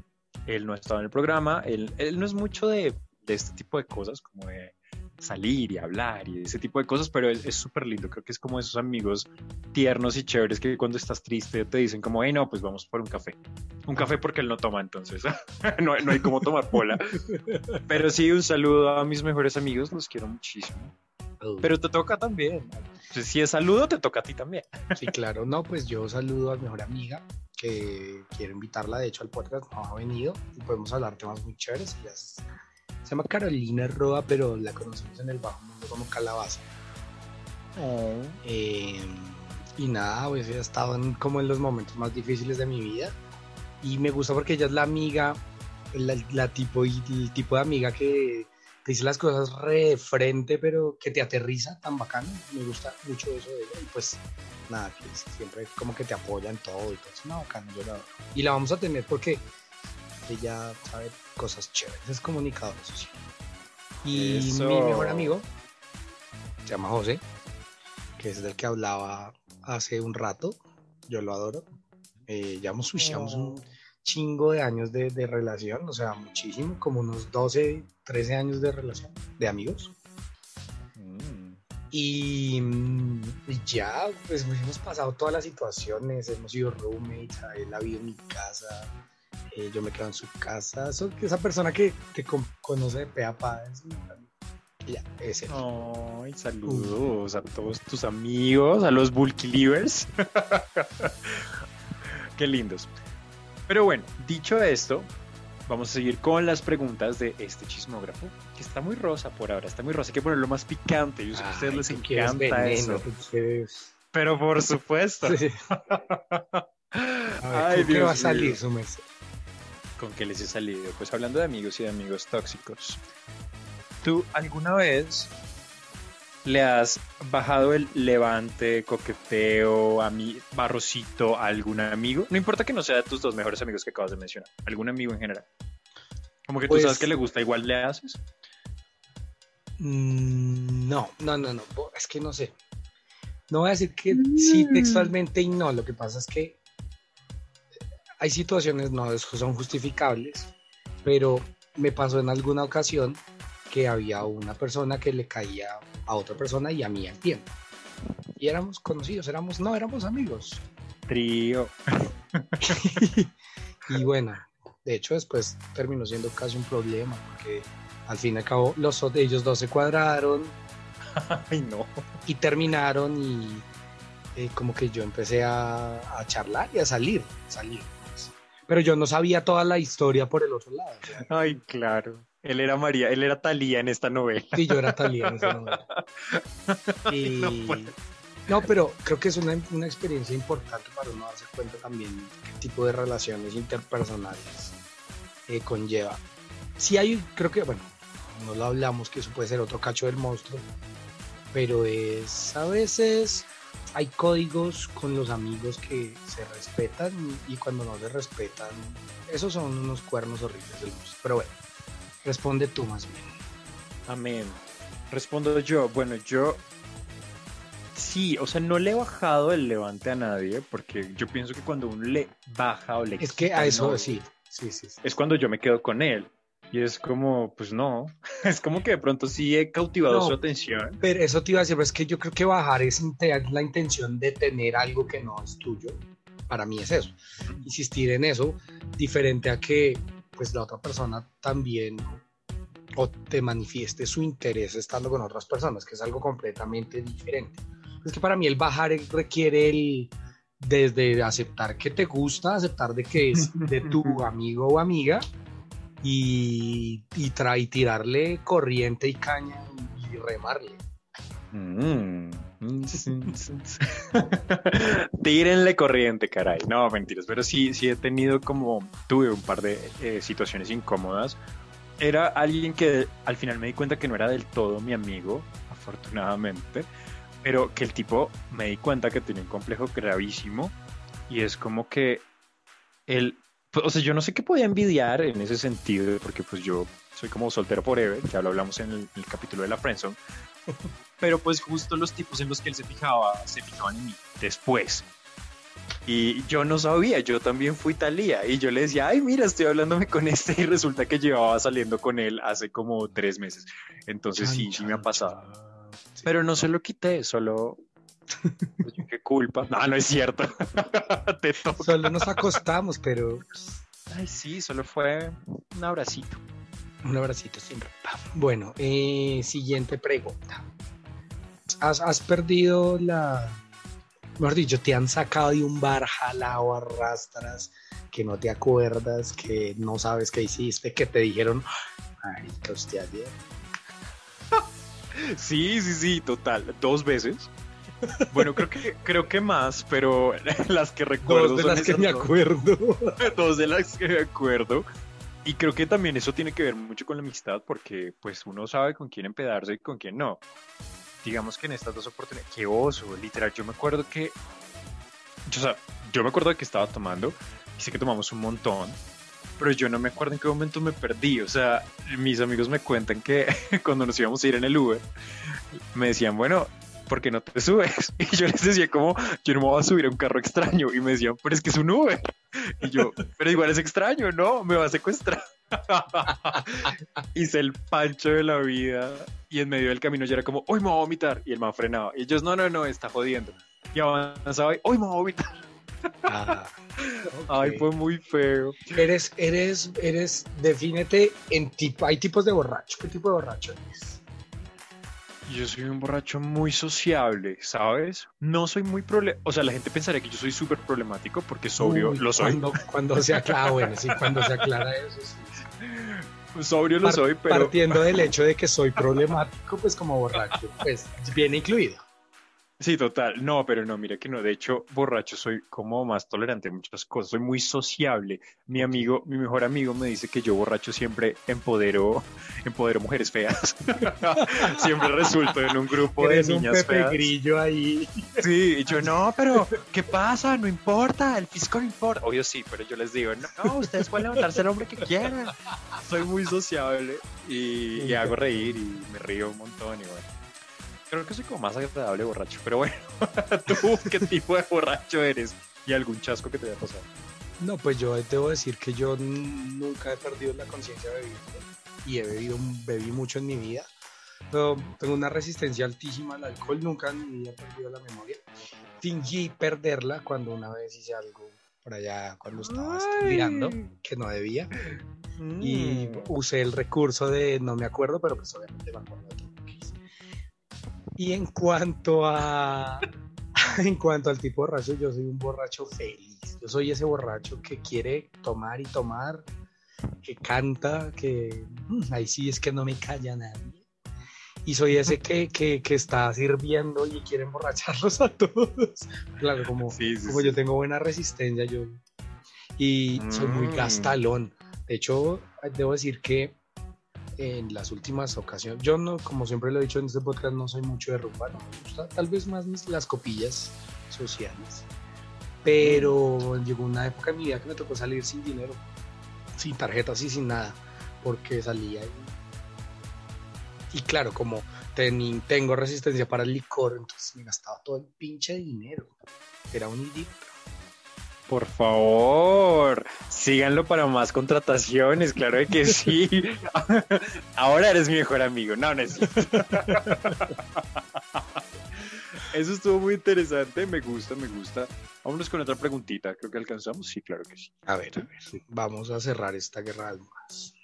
Él no ha estado en el programa, él, él no es mucho de, de este tipo de cosas, como de salir y hablar y ese tipo de cosas, pero es súper lindo. Creo que es como esos amigos tiernos y chéveres que cuando estás triste te dicen como, hey, no, pues vamos por un café. Un café porque él no toma, entonces no, no hay como tomar pola. Pero sí, un saludo a mis mejores amigos, los quiero muchísimo. Pero te toca también. Pues, si es saludo, te toca a ti también. Sí, claro. No, pues yo saludo a mi mejor amiga que quiero invitarla, de hecho, al podcast. No ha venido y podemos hablar temas muy chéveres. Ella es- se llama Carolina Roa, pero la conocemos en el bajo mundo como Calabaza. Oh. Eh, y nada, pues estado en- como en los momentos más difíciles de mi vida. Y me gusta porque ella es la amiga, la, la tipo, y el tipo de amiga que te dice las cosas re de frente, pero que te aterriza tan bacano. Me gusta mucho eso de ella. Y pues nada, que siempre como que te apoya en todo y todo. Es una bacana, yo la. Y la vamos a tener porque ella sabe cosas chéveres, es comunicadora social. Y Eso. mi mejor amigo se llama José, que es del que hablaba hace un rato. Yo lo adoro. Eh, llevamos, uy, llevamos un chingo de años de, de relación, o sea, muchísimo, como unos 12, 13 años de relación, de amigos. Mm. Y, mm, y ya, pues hemos pasado todas las situaciones, hemos sido roommates, él ha vivido en mi casa, eh, yo me quedo en su casa. Eso- esa persona que te conoce de pe a pa es. Y ya, es él. Ay, saludos a todos tus amigos, a los Bulky Livers. Qué lindos. Pero bueno, dicho esto, vamos a seguir con las preguntas de este chismógrafo, que está muy rosa por ahora, está muy rosa, hay que ponerlo más picante. Yo sé que a ustedes Ay, les encanta veneno, eso. quieres- Pero por supuesto. Sí. A ver, Ay, ¿con qué Dios va a salir su merced? ¿Con qué les he salido? Pues hablando de amigos y de amigos tóxicos. ¿Tú alguna vez le has bajado el levante, coqueteo, a mi barrocito a algún amigo? No importa que no sea de tus dos mejores amigos que acabas de mencionar, algún amigo en general. Como que Pues- tú sabes que le gusta, igual le haces. Mm, No, no, no, no. Es que no sé. No voy a decir que sí textualmente y no. Lo que pasa es que hay situaciones, no son justificables, pero me pasó en alguna ocasión que había una persona que le caía a otra persona y a mí al tiempo. Y éramos conocidos, éramos, no, éramos amigos. Trío. Y bueno, de hecho después terminó siendo casi un problema, porque al fin y al cabo los, ellos dos se cuadraron, Ay, no. y terminaron y eh, como que yo empecé a, a charlar y a salir, salir. Pero yo no sabía toda la historia por el otro lado. Ay, claro. Él era María, él era Talía en esta novela. y yo era Talía en ese momento. Y- no, pero creo que es una, una experiencia importante para uno darse cuenta también qué tipo de relaciones interpersonales eh, conlleva. Sí hay, creo que, bueno, no lo hablamos, que eso puede ser otro cacho del monstruo, pero es, a veces hay códigos con los amigos que se respetan y cuando no se respetan, esos son unos cuernos horribles del monstruo. Pero bueno, responde tú más bien. Amén. Respondo yo. Bueno, yo sí, o sea, no le he bajado el levante a nadie porque yo pienso que cuando uno le baja o le Es que a eso sí, sí. sí. es cuando yo me quedo con él. Y es como, pues no, es como que de pronto sí he cautivado No. su atención. Pero eso te iba a decir, pero es que yo creo que bajar es la intención de tener algo que no es tuyo. Para mí es eso. Insistir en eso, diferente a que pues la otra persona también o te manifieste su interés estando con otras personas, que es algo completamente diferente. Es que para mí el bajar requiere el desde aceptar que te gusta, aceptar de que es de tu amigo o amiga y, y, tra- y tirarle corriente y caña y remarle. Mm. Tírenle corriente, caray. No, mentiras, pero sí, sí he tenido como, tuve un par de eh, situaciones incómodas. Era alguien que al final me di cuenta que no era del todo mi amigo, afortunadamente, pero que el tipo me di cuenta que tenía un complejo gravísimo y es como que él, pues, o sea, yo no sé qué podía envidiar en ese sentido, porque pues yo soy como soltero forever, ya lo hablamos en el, en el capítulo de la Friendzone, pero pues justo los tipos en los que él se fijaba se fijaban en mí después. Y yo no sabía, yo también fui Talía y yo le decía, ay, mira, estoy hablándome con este y resulta que llevaba saliendo con él hace como tres meses. Entonces sí, sí me ha pasado. Pero no se lo quité, solo... Qué culpa. No, no es cierto. Te toca. Solo nos acostamos, pero Ay, sí, solo fue un abracito. un abracito ropa. Bueno, eh, siguiente pregunta. ¿Has, has perdido la... Mejor dicho, te han sacado de un bar, jalado, arrastras, que no te acuerdas, que no sabes qué hiciste, que te dijeron, marica, usted ayer. Sí, sí, sí, total. Dos veces. Bueno, creo que, creo que más, pero las que recuerdo. Dos de son las que me dos. acuerdo. Dos de las que me acuerdo. Y creo que también eso tiene que ver mucho con la amistad, porque pues uno sabe con quién empedarse y con quién no. Digamos que en estas dos oportunidades, qué oso, literal, yo me acuerdo que, o sea, yo me acuerdo de que estaba tomando, y sé que tomamos un montón, pero yo no me acuerdo en qué momento me perdí, o sea, mis amigos me cuentan que cuando nos íbamos a ir en el Uber, me decían, bueno, ¿por qué no te subes? Y yo les decía como, yo no me voy a subir a un carro extraño, y me decían, pero es que es un Uber. Y yo, pero igual es extraño, ¿no? Me va a secuestrar. Hice el pancho de la vida y en medio del camino yo era como, uy, me voy a vomitar. Y el man frenaba. Y ellos, no, no, no, está jodiendo. Y avanzaba y, uy, me voy a vomitar. Ah, Ay, fue muy feo. Eres, eres, eres, defínete en tipo, hay tipos de borracho. ¿Qué tipo de borracho eres? Yo soy un borracho muy sociable, ¿sabes? No soy muy prole... O sea, la gente pensaría que yo soy súper problemático porque sobrio Uy, lo soy. Cuando, cuando se aclara, bueno, sí, cuando se aclara eso, sí. Sobrio lo Par- soy, pero... Partiendo del hecho de que soy problemático, pues como borracho, pues viene incluido. Sí, total. No, pero no, mira que no. De hecho, borracho soy como más tolerante a muchas cosas. Soy muy sociable. Mi amigo, mi mejor amigo me dice que yo borracho siempre empodero, empodero mujeres feas. siempre resulto en un grupo de un niñas Pepe feas. Grillo ahí. Sí, y yo no, pero ¿qué pasa? No importa, el físico no importa. Obvio sí, pero yo les digo, no, no, ustedes pueden levantarse el hombre que quieran. Soy muy sociable y, y hago reír y me río un montón y bueno. Creo que soy como más agradable borracho, pero bueno, ¿tú qué tipo de borracho eres? ¿Y algún chasco que te haya pasado? No, pues yo debo decir que yo nunca he perdido la conciencia bebiendo y he bebido, bebí mucho en mi vida. Pero tengo una resistencia altísima al alcohol, nunca en mi vida he perdido la memoria. Fingí perderla cuando una vez hice algo por allá cuando estaba estudiando que no debía y Mm. usé el recurso de no me acuerdo, pero pues obviamente me acuerdo de Y en cuanto a en cuanto al tipo de borracho, yo soy un borracho feliz. Yo soy ese borracho que quiere tomar y tomar, que canta, que mm, ahí sí es que no me calla nadie. Y soy ese que, que, que está sirviendo y quiere emborracharlos a todos. Claro, como, Sí, sí, como sí. yo tengo buena resistencia, yo y soy muy Mm. gastalón. De hecho, debo decir que en las últimas ocasiones, yo no, como siempre lo he dicho en este podcast, no soy mucho de rumba, no me gusta, tal vez más las copillas sociales. Pero llegó una época en mi vida que me tocó salir sin dinero, sin tarjetas y sin nada, porque salía y, y claro, como teni- tengo resistencia para el licor, entonces me gastaba todo el pinche dinero. Era un idiota. Por favor, síganlo para más contrataciones, claro que sí. Ahora eres mi mejor amigo. No, no es. Eso estuvo muy interesante, me gusta, me gusta. Vámonos con otra preguntita, creo que alcanzamos, sí, claro que sí. A ver, a ver, vamos a cerrar esta guerra de almohadas.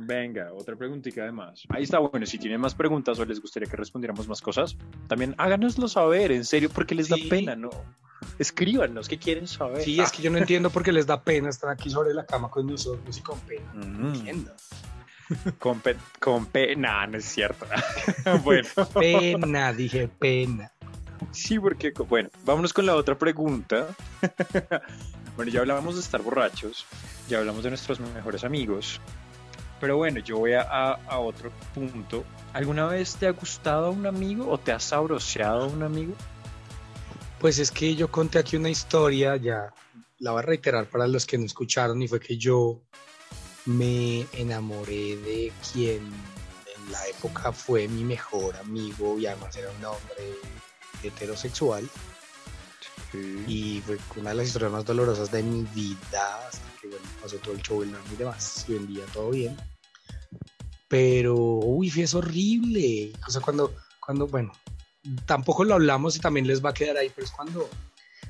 Venga, otra preguntita además. Ahí está, bueno, si tienen más preguntas o les gustaría que respondiéramos más cosas, también háganoslo saber, en serio, porque les da pena, ¿no? Escríbanos, ¿qué quieren saber? Sí, es que yo no entiendo por qué les da pena estar aquí sobre la cama con nosotros y con pena. Mm. No entiendo. Con, pe- con pena, no es cierto. bueno, Pena, dije pena. sí, porque, bueno, vámonos con la otra pregunta. bueno, ya hablábamos de estar borrachos, ya hablamos de nuestros mejores amigos, pero bueno, yo voy a, a- a otro punto. ¿Alguna vez te ha gustado un amigo o te has sabroseado a un amigo? Pues es que yo conté aquí una historia, ya la voy a reiterar para los que no escucharon, y fue que yo me enamoré de quien en la época fue mi mejor amigo y además era un hombre heterosexual. Y fue una de las historias más dolorosas de mi vida, hasta que bueno, pasó todo el show, y demás, y hoy en día todo bien. Pero, uy, es horrible. O sea, cuando, cuando, bueno, tampoco lo hablamos y también les va a quedar ahí, pero es cuando,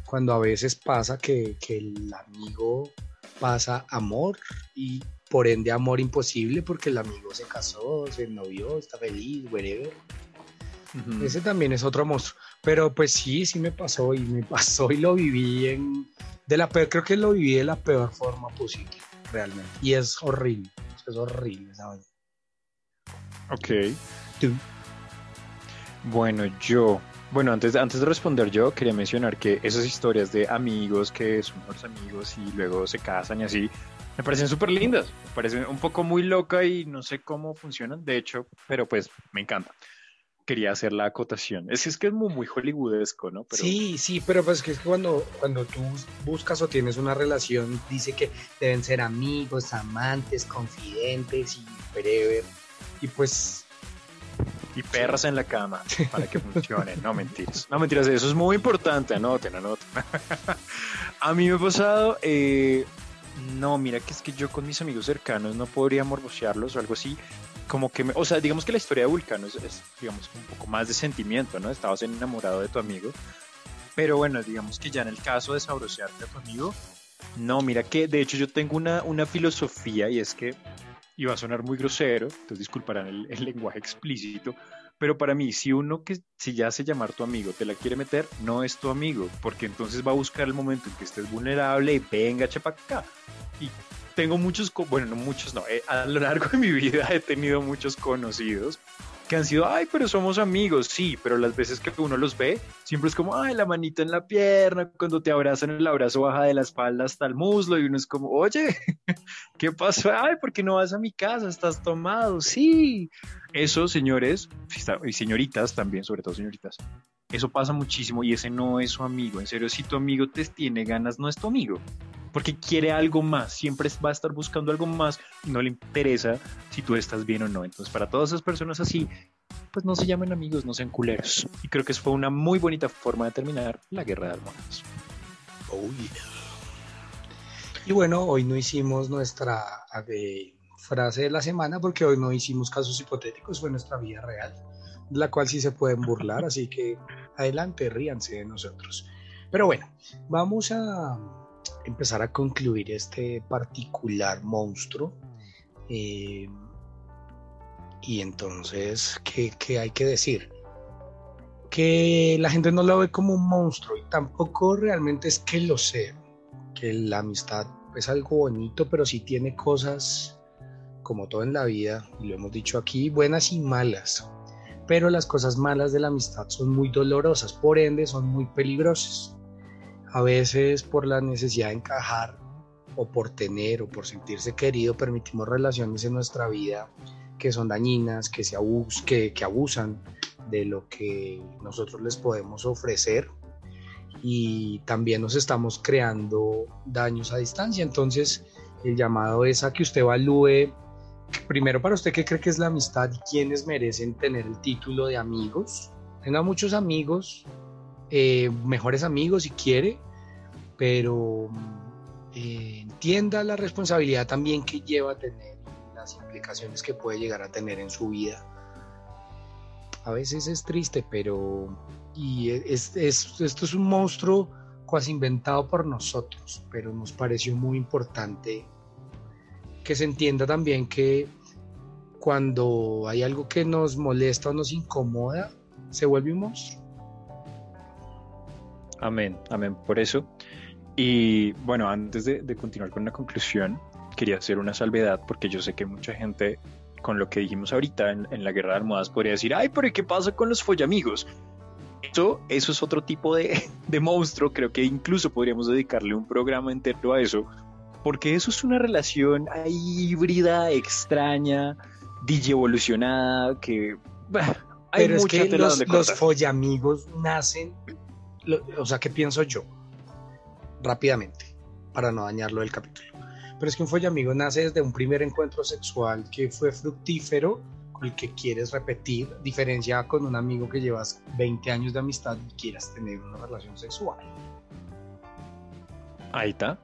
cuando a veces pasa que, que el amigo pasa amor y por ende amor imposible porque el amigo se casó, se novió, está feliz, whatever. Ujú. Ese también es otro monstruo. Pero pues sí, sí me pasó y me pasó y lo viví en... De la peor, creo que lo viví de la peor forma posible, realmente. Y es horrible, es horrible, ¿sabes? Ok. Tú. Bueno, yo Bueno, antes, antes de responder yo, quería mencionar que esas historias de amigos que son los amigos y luego se casan y así, me parecen súper lindas. Me parecen un poco muy loca y no sé cómo funcionan, de hecho, pero pues me encanta. Quería hacer la acotación. Es, es que es muy, muy hollywoodesco, ¿no? Sí, sí, pero pues que es que cuando, cuando tú buscas o tienes una relación, dice que deben ser amigos, amantes, confidentes y forever. Y pues y perras en la cama para que funcione. No mentiras. No mentiras, eso es muy importante. Anoten, anoten. a mí me ha pasado. Eh, no, mira que es que yo con mis amigos cercanos no podría morbosearlos o algo así. Como que, me, o sea, digamos que la historia de Vulcano es, es, digamos, un poco más de sentimiento, ¿no? Estabas enamorado de tu amigo. Pero bueno, digamos que ya en el caso de sabrosearte a tu amigo, no, mira que de hecho yo tengo una, una filosofía y es que y va a sonar muy grosero, entonces disculparán el, el, lenguaje explícito, pero para mí, si uno que si ya se llamar tu amigo te la quiere meter, no es tu amigo, porque entonces va a buscar el momento en que estés vulnerable y venga, chepa acá. Y tengo muchos, bueno, no muchos, no, eh, a lo largo de mi vida he tenido muchos conocidos que han sido, ay, pero somos amigos, sí, pero las veces que uno los ve, siempre es como, ay, la manita en la pierna, cuando te abrazan el abrazo baja de la espalda hasta el muslo y uno es como, oye, ¿qué pasó? Ay, ¿por qué no vas a mi casa? ¿Estás tomado? Sí. Eso, señores, y señoritas también, sobre todo señoritas, eso pasa muchísimo y ese no es su amigo. En serio, si tu amigo te tiene ganas, no es tu amigo porque quiere algo más, siempre va a estar buscando algo más no le interesa si tú estás bien o no. Entonces, para todas esas personas así, pues no se llamen amigos, no sean culeros. Y creo que eso fue una muy bonita forma de terminar la guerra de almohadas. Oh, Y bueno, hoy no hicimos nuestra eh, frase de la semana porque hoy no hicimos casos hipotéticos, fue nuestra vida real, la cual sí se pueden burlar, así que adelante, ríanse de nosotros. Pero bueno, vamos a empezar a concluir este particular monstruo. Eh, y entonces, ¿qué, hay que decir? Que la gente no lo ve como un monstruo y tampoco realmente es que lo sea. Que la amistad es algo bonito, pero sí tiene cosas, como todo en la vida, y lo hemos dicho aquí, buenas y malas. Pero las cosas malas de la amistad son muy dolorosas, por ende son muy peligrosas a veces por la necesidad de encajar o por tener o por sentirse querido permitimos relaciones en nuestra vida que son dañinas, que, se abus que, que abusan de lo que nosotros les podemos ofrecer y también nos estamos creando daños a distancia. Entonces el llamado es a que usted evalúe primero para usted qué cree que es la amistad y quiénes merecen tener el título de amigos. Tenga muchos amigos, eh, mejores amigos si quiere, pero eh, entienda la responsabilidad también que lleva a tener, las implicaciones que puede llegar a tener en su vida. A veces es triste, pero y es, esto es un monstruo casi inventado por nosotros, pero nos pareció muy importante que se entienda también que cuando hay algo que nos molesta o nos incomoda, se vuelve un monstruo. Amén, amén. Por eso. Y bueno, antes de, continuar con la conclusión, quería hacer una salvedad porque yo sé que mucha gente, con lo que dijimos ahorita en, la guerra de almohadas, podría decir, ay, pero ¿qué pasa con los follamigos? Eso, eso es otro tipo de, de monstruo, creo que incluso podríamos dedicarle un programa entero a eso, porque eso es una relación híbrida, extraña, evolucionada que... hay Pero es que los, los follamigos nacen o sea, ¿qué pienso yo? Rápidamente, para no dañarlo del capítulo. Pero es que un follamigo nace desde un primer encuentro sexual que fue fructífero, con el que quieres repetir, diferencia con un amigo que llevas 20 años de amistad y quieras tener una relación sexual. Ahí está,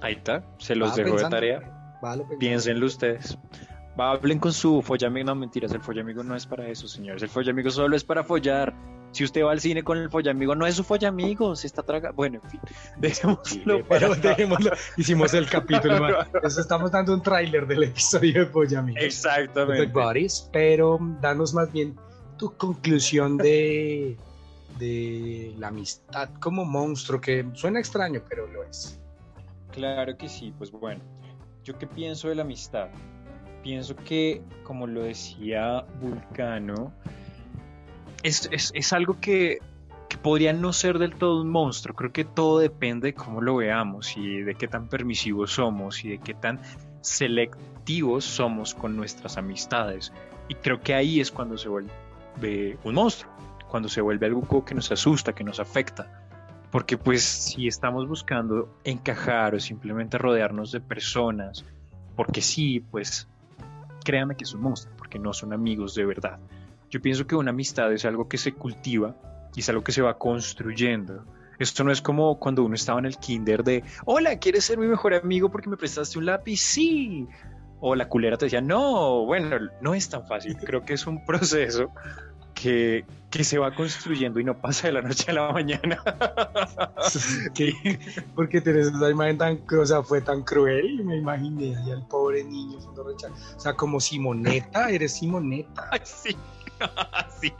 ahí está, se los dejo de tarea. Piénsenlo ustedes. hablen con su follamigo. No, mentiras, el follamigo no es para eso, señores. El follamigo solo es para follar. Si usted va al cine con el follamigo, no es su follamigo, se está tragando. Bueno, en fin, dejémoslo. pero dejémoslo. Hicimos el capítulo. Entonces estamos dando un tráiler del episodio de follamigo. Exactamente. pero danos más bien tu conclusión de, de la amistad como monstruo, que suena extraño, pero lo es. Claro que sí, pues bueno, yo qué pienso de la amistad. Pienso que, como lo decía Vulcano, es, algo que podría no ser del todo un monstruo. Creo que todo depende de cómo lo veamos y de qué tan permisivos somos y de qué tan selectivos somos con nuestras amistades. Y creo que ahí es cuando se vuelve un monstruo, cuando se vuelve algo que nos asusta, que nos afecta. Porque pues si estamos buscando encajar o simplemente rodearnos de personas, porque sí, pues créanme que es un monstruo, porque no son amigos de verdad. Yo pienso que una amistad es algo que se cultiva y es algo que se va construyendo. Esto no es como cuando uno estaba en el kinder de, hola, ¿quieres ser mi mejor amigo porque me prestaste un lápiz? Sí. O la culera te decía, no, bueno, no es tan fácil. Creo que es un proceso que, que se va construyendo y no pasa de la noche a la mañana. Porque tenés esa imagen tan, o sea, fue tan cruel, me imaginé ahí al pobre niño O sea, como Simoneta, eres Simoneta. sí. sí,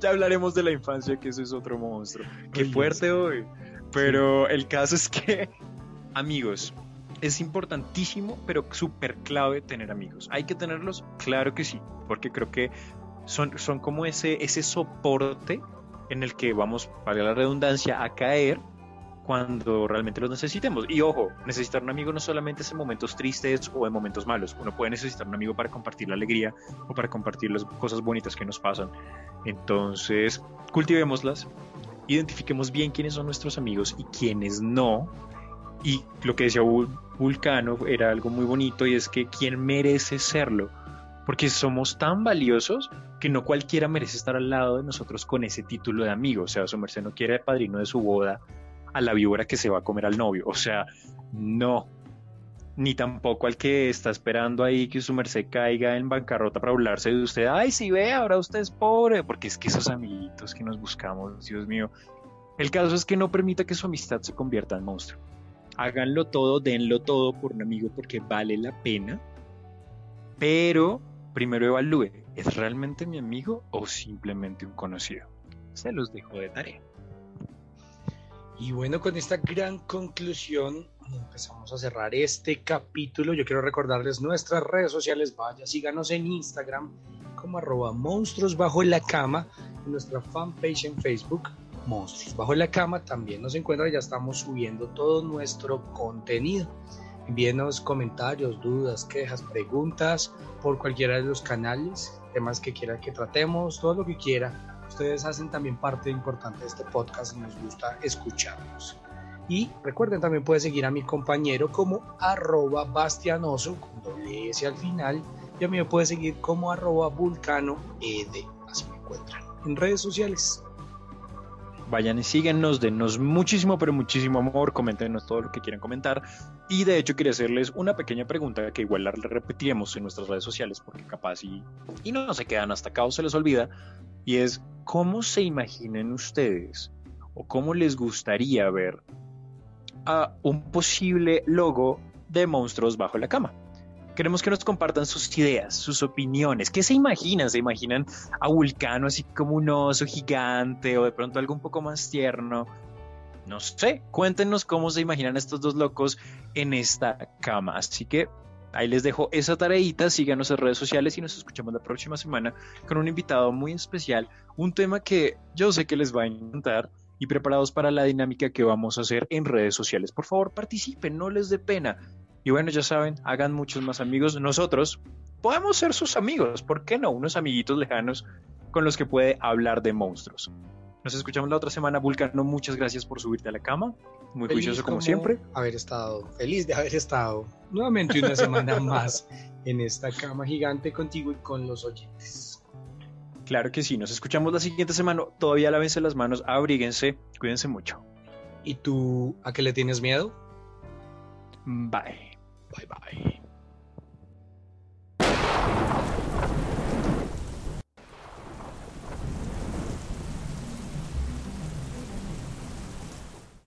ya hablaremos de la infancia, que eso es otro monstruo. Qué fuerte hoy. Pero el caso es que, amigos, es importantísimo, pero súper clave tener amigos. ¿Hay que tenerlos? Claro que sí, porque creo que son, son como ese, ese soporte en el que vamos, para la redundancia, a caer cuando realmente los necesitemos. Y ojo, necesitar un amigo no solamente es en momentos tristes o en momentos malos. Uno puede necesitar un amigo para compartir la alegría o para compartir las cosas bonitas que nos pasan. Entonces, cultivémoslas, identifiquemos bien quiénes son nuestros amigos y quiénes no. Y lo que decía Vulcano era algo muy bonito y es que quién merece serlo. Porque somos tan valiosos que no cualquiera merece estar al lado de nosotros con ese título de amigo. O sea, su merced no quiere padrino de su boda a la víbora que se va a comer al novio. O sea, no. Ni tampoco al que está esperando ahí que su merced caiga en bancarrota para burlarse de usted. Ay, si ve, ahora usted es pobre. Porque es que esos amiguitos que nos buscamos, Dios mío. El caso es que no permita que su amistad se convierta en monstruo. Háganlo todo, denlo todo por un amigo porque vale la pena. Pero primero evalúe, ¿es realmente mi amigo o simplemente un conocido? Se los dejo de tarea. Y bueno, con esta gran conclusión empezamos a cerrar este capítulo. Yo quiero recordarles nuestras redes sociales. Vaya, síganos en Instagram como arroba monstruos bajo la cama. En nuestra fanpage en Facebook, Monstruos bajo la cama, también nos encuentra. Ya estamos subiendo todo nuestro contenido. Envíenos comentarios, dudas, quejas, preguntas por cualquiera de los canales, temas que quiera que tratemos, todo lo que quiera Ustedes hacen también parte importante de este podcast y nos gusta escucharlos. Y recuerden, también pueden seguir a mi compañero como bastianoso con doble S al final. Y a mí me puede seguir como arroba vulcano ed. Así me encuentran en redes sociales. Vayan y síguenos, denos muchísimo, pero muchísimo amor, coméntenos todo lo que quieran comentar. Y de hecho quería hacerles una pequeña pregunta que igual la repetiremos en nuestras redes sociales porque capaz y, y no se quedan hasta acá o se les olvida. Y es, ¿cómo se imaginan ustedes o cómo les gustaría ver a un posible logo de monstruos bajo la cama? Queremos que nos compartan sus ideas, sus opiniones. ¿Qué se imaginan? ¿Se imaginan a Vulcano así como un oso gigante o de pronto algo un poco más tierno? No sé, cuéntenos cómo se imaginan estos dos locos en esta cama. Así que Ahí les dejo esa tareita, síganos en redes sociales y nos escuchamos la próxima semana con un invitado muy especial, un tema que yo sé que les va a encantar y preparados para la dinámica que vamos a hacer en redes sociales. Por favor, participen, no les dé pena. Y bueno, ya saben, hagan muchos más amigos. Nosotros podemos ser sus amigos, ¿por qué no? Unos amiguitos lejanos con los que puede hablar de monstruos. Nos escuchamos la otra semana, Vulcano. Muchas gracias por subirte a la cama muy juicioso como, siempre. Haber estado, feliz de haber estado nuevamente una semana más en esta cama gigante contigo y con los oyentes. Claro que sí, nos escuchamos la siguiente semana. Todavía lávense las manos, abríguense, cuídense mucho. ¿Y tú a qué le tienes miedo? Bye. Bye bye.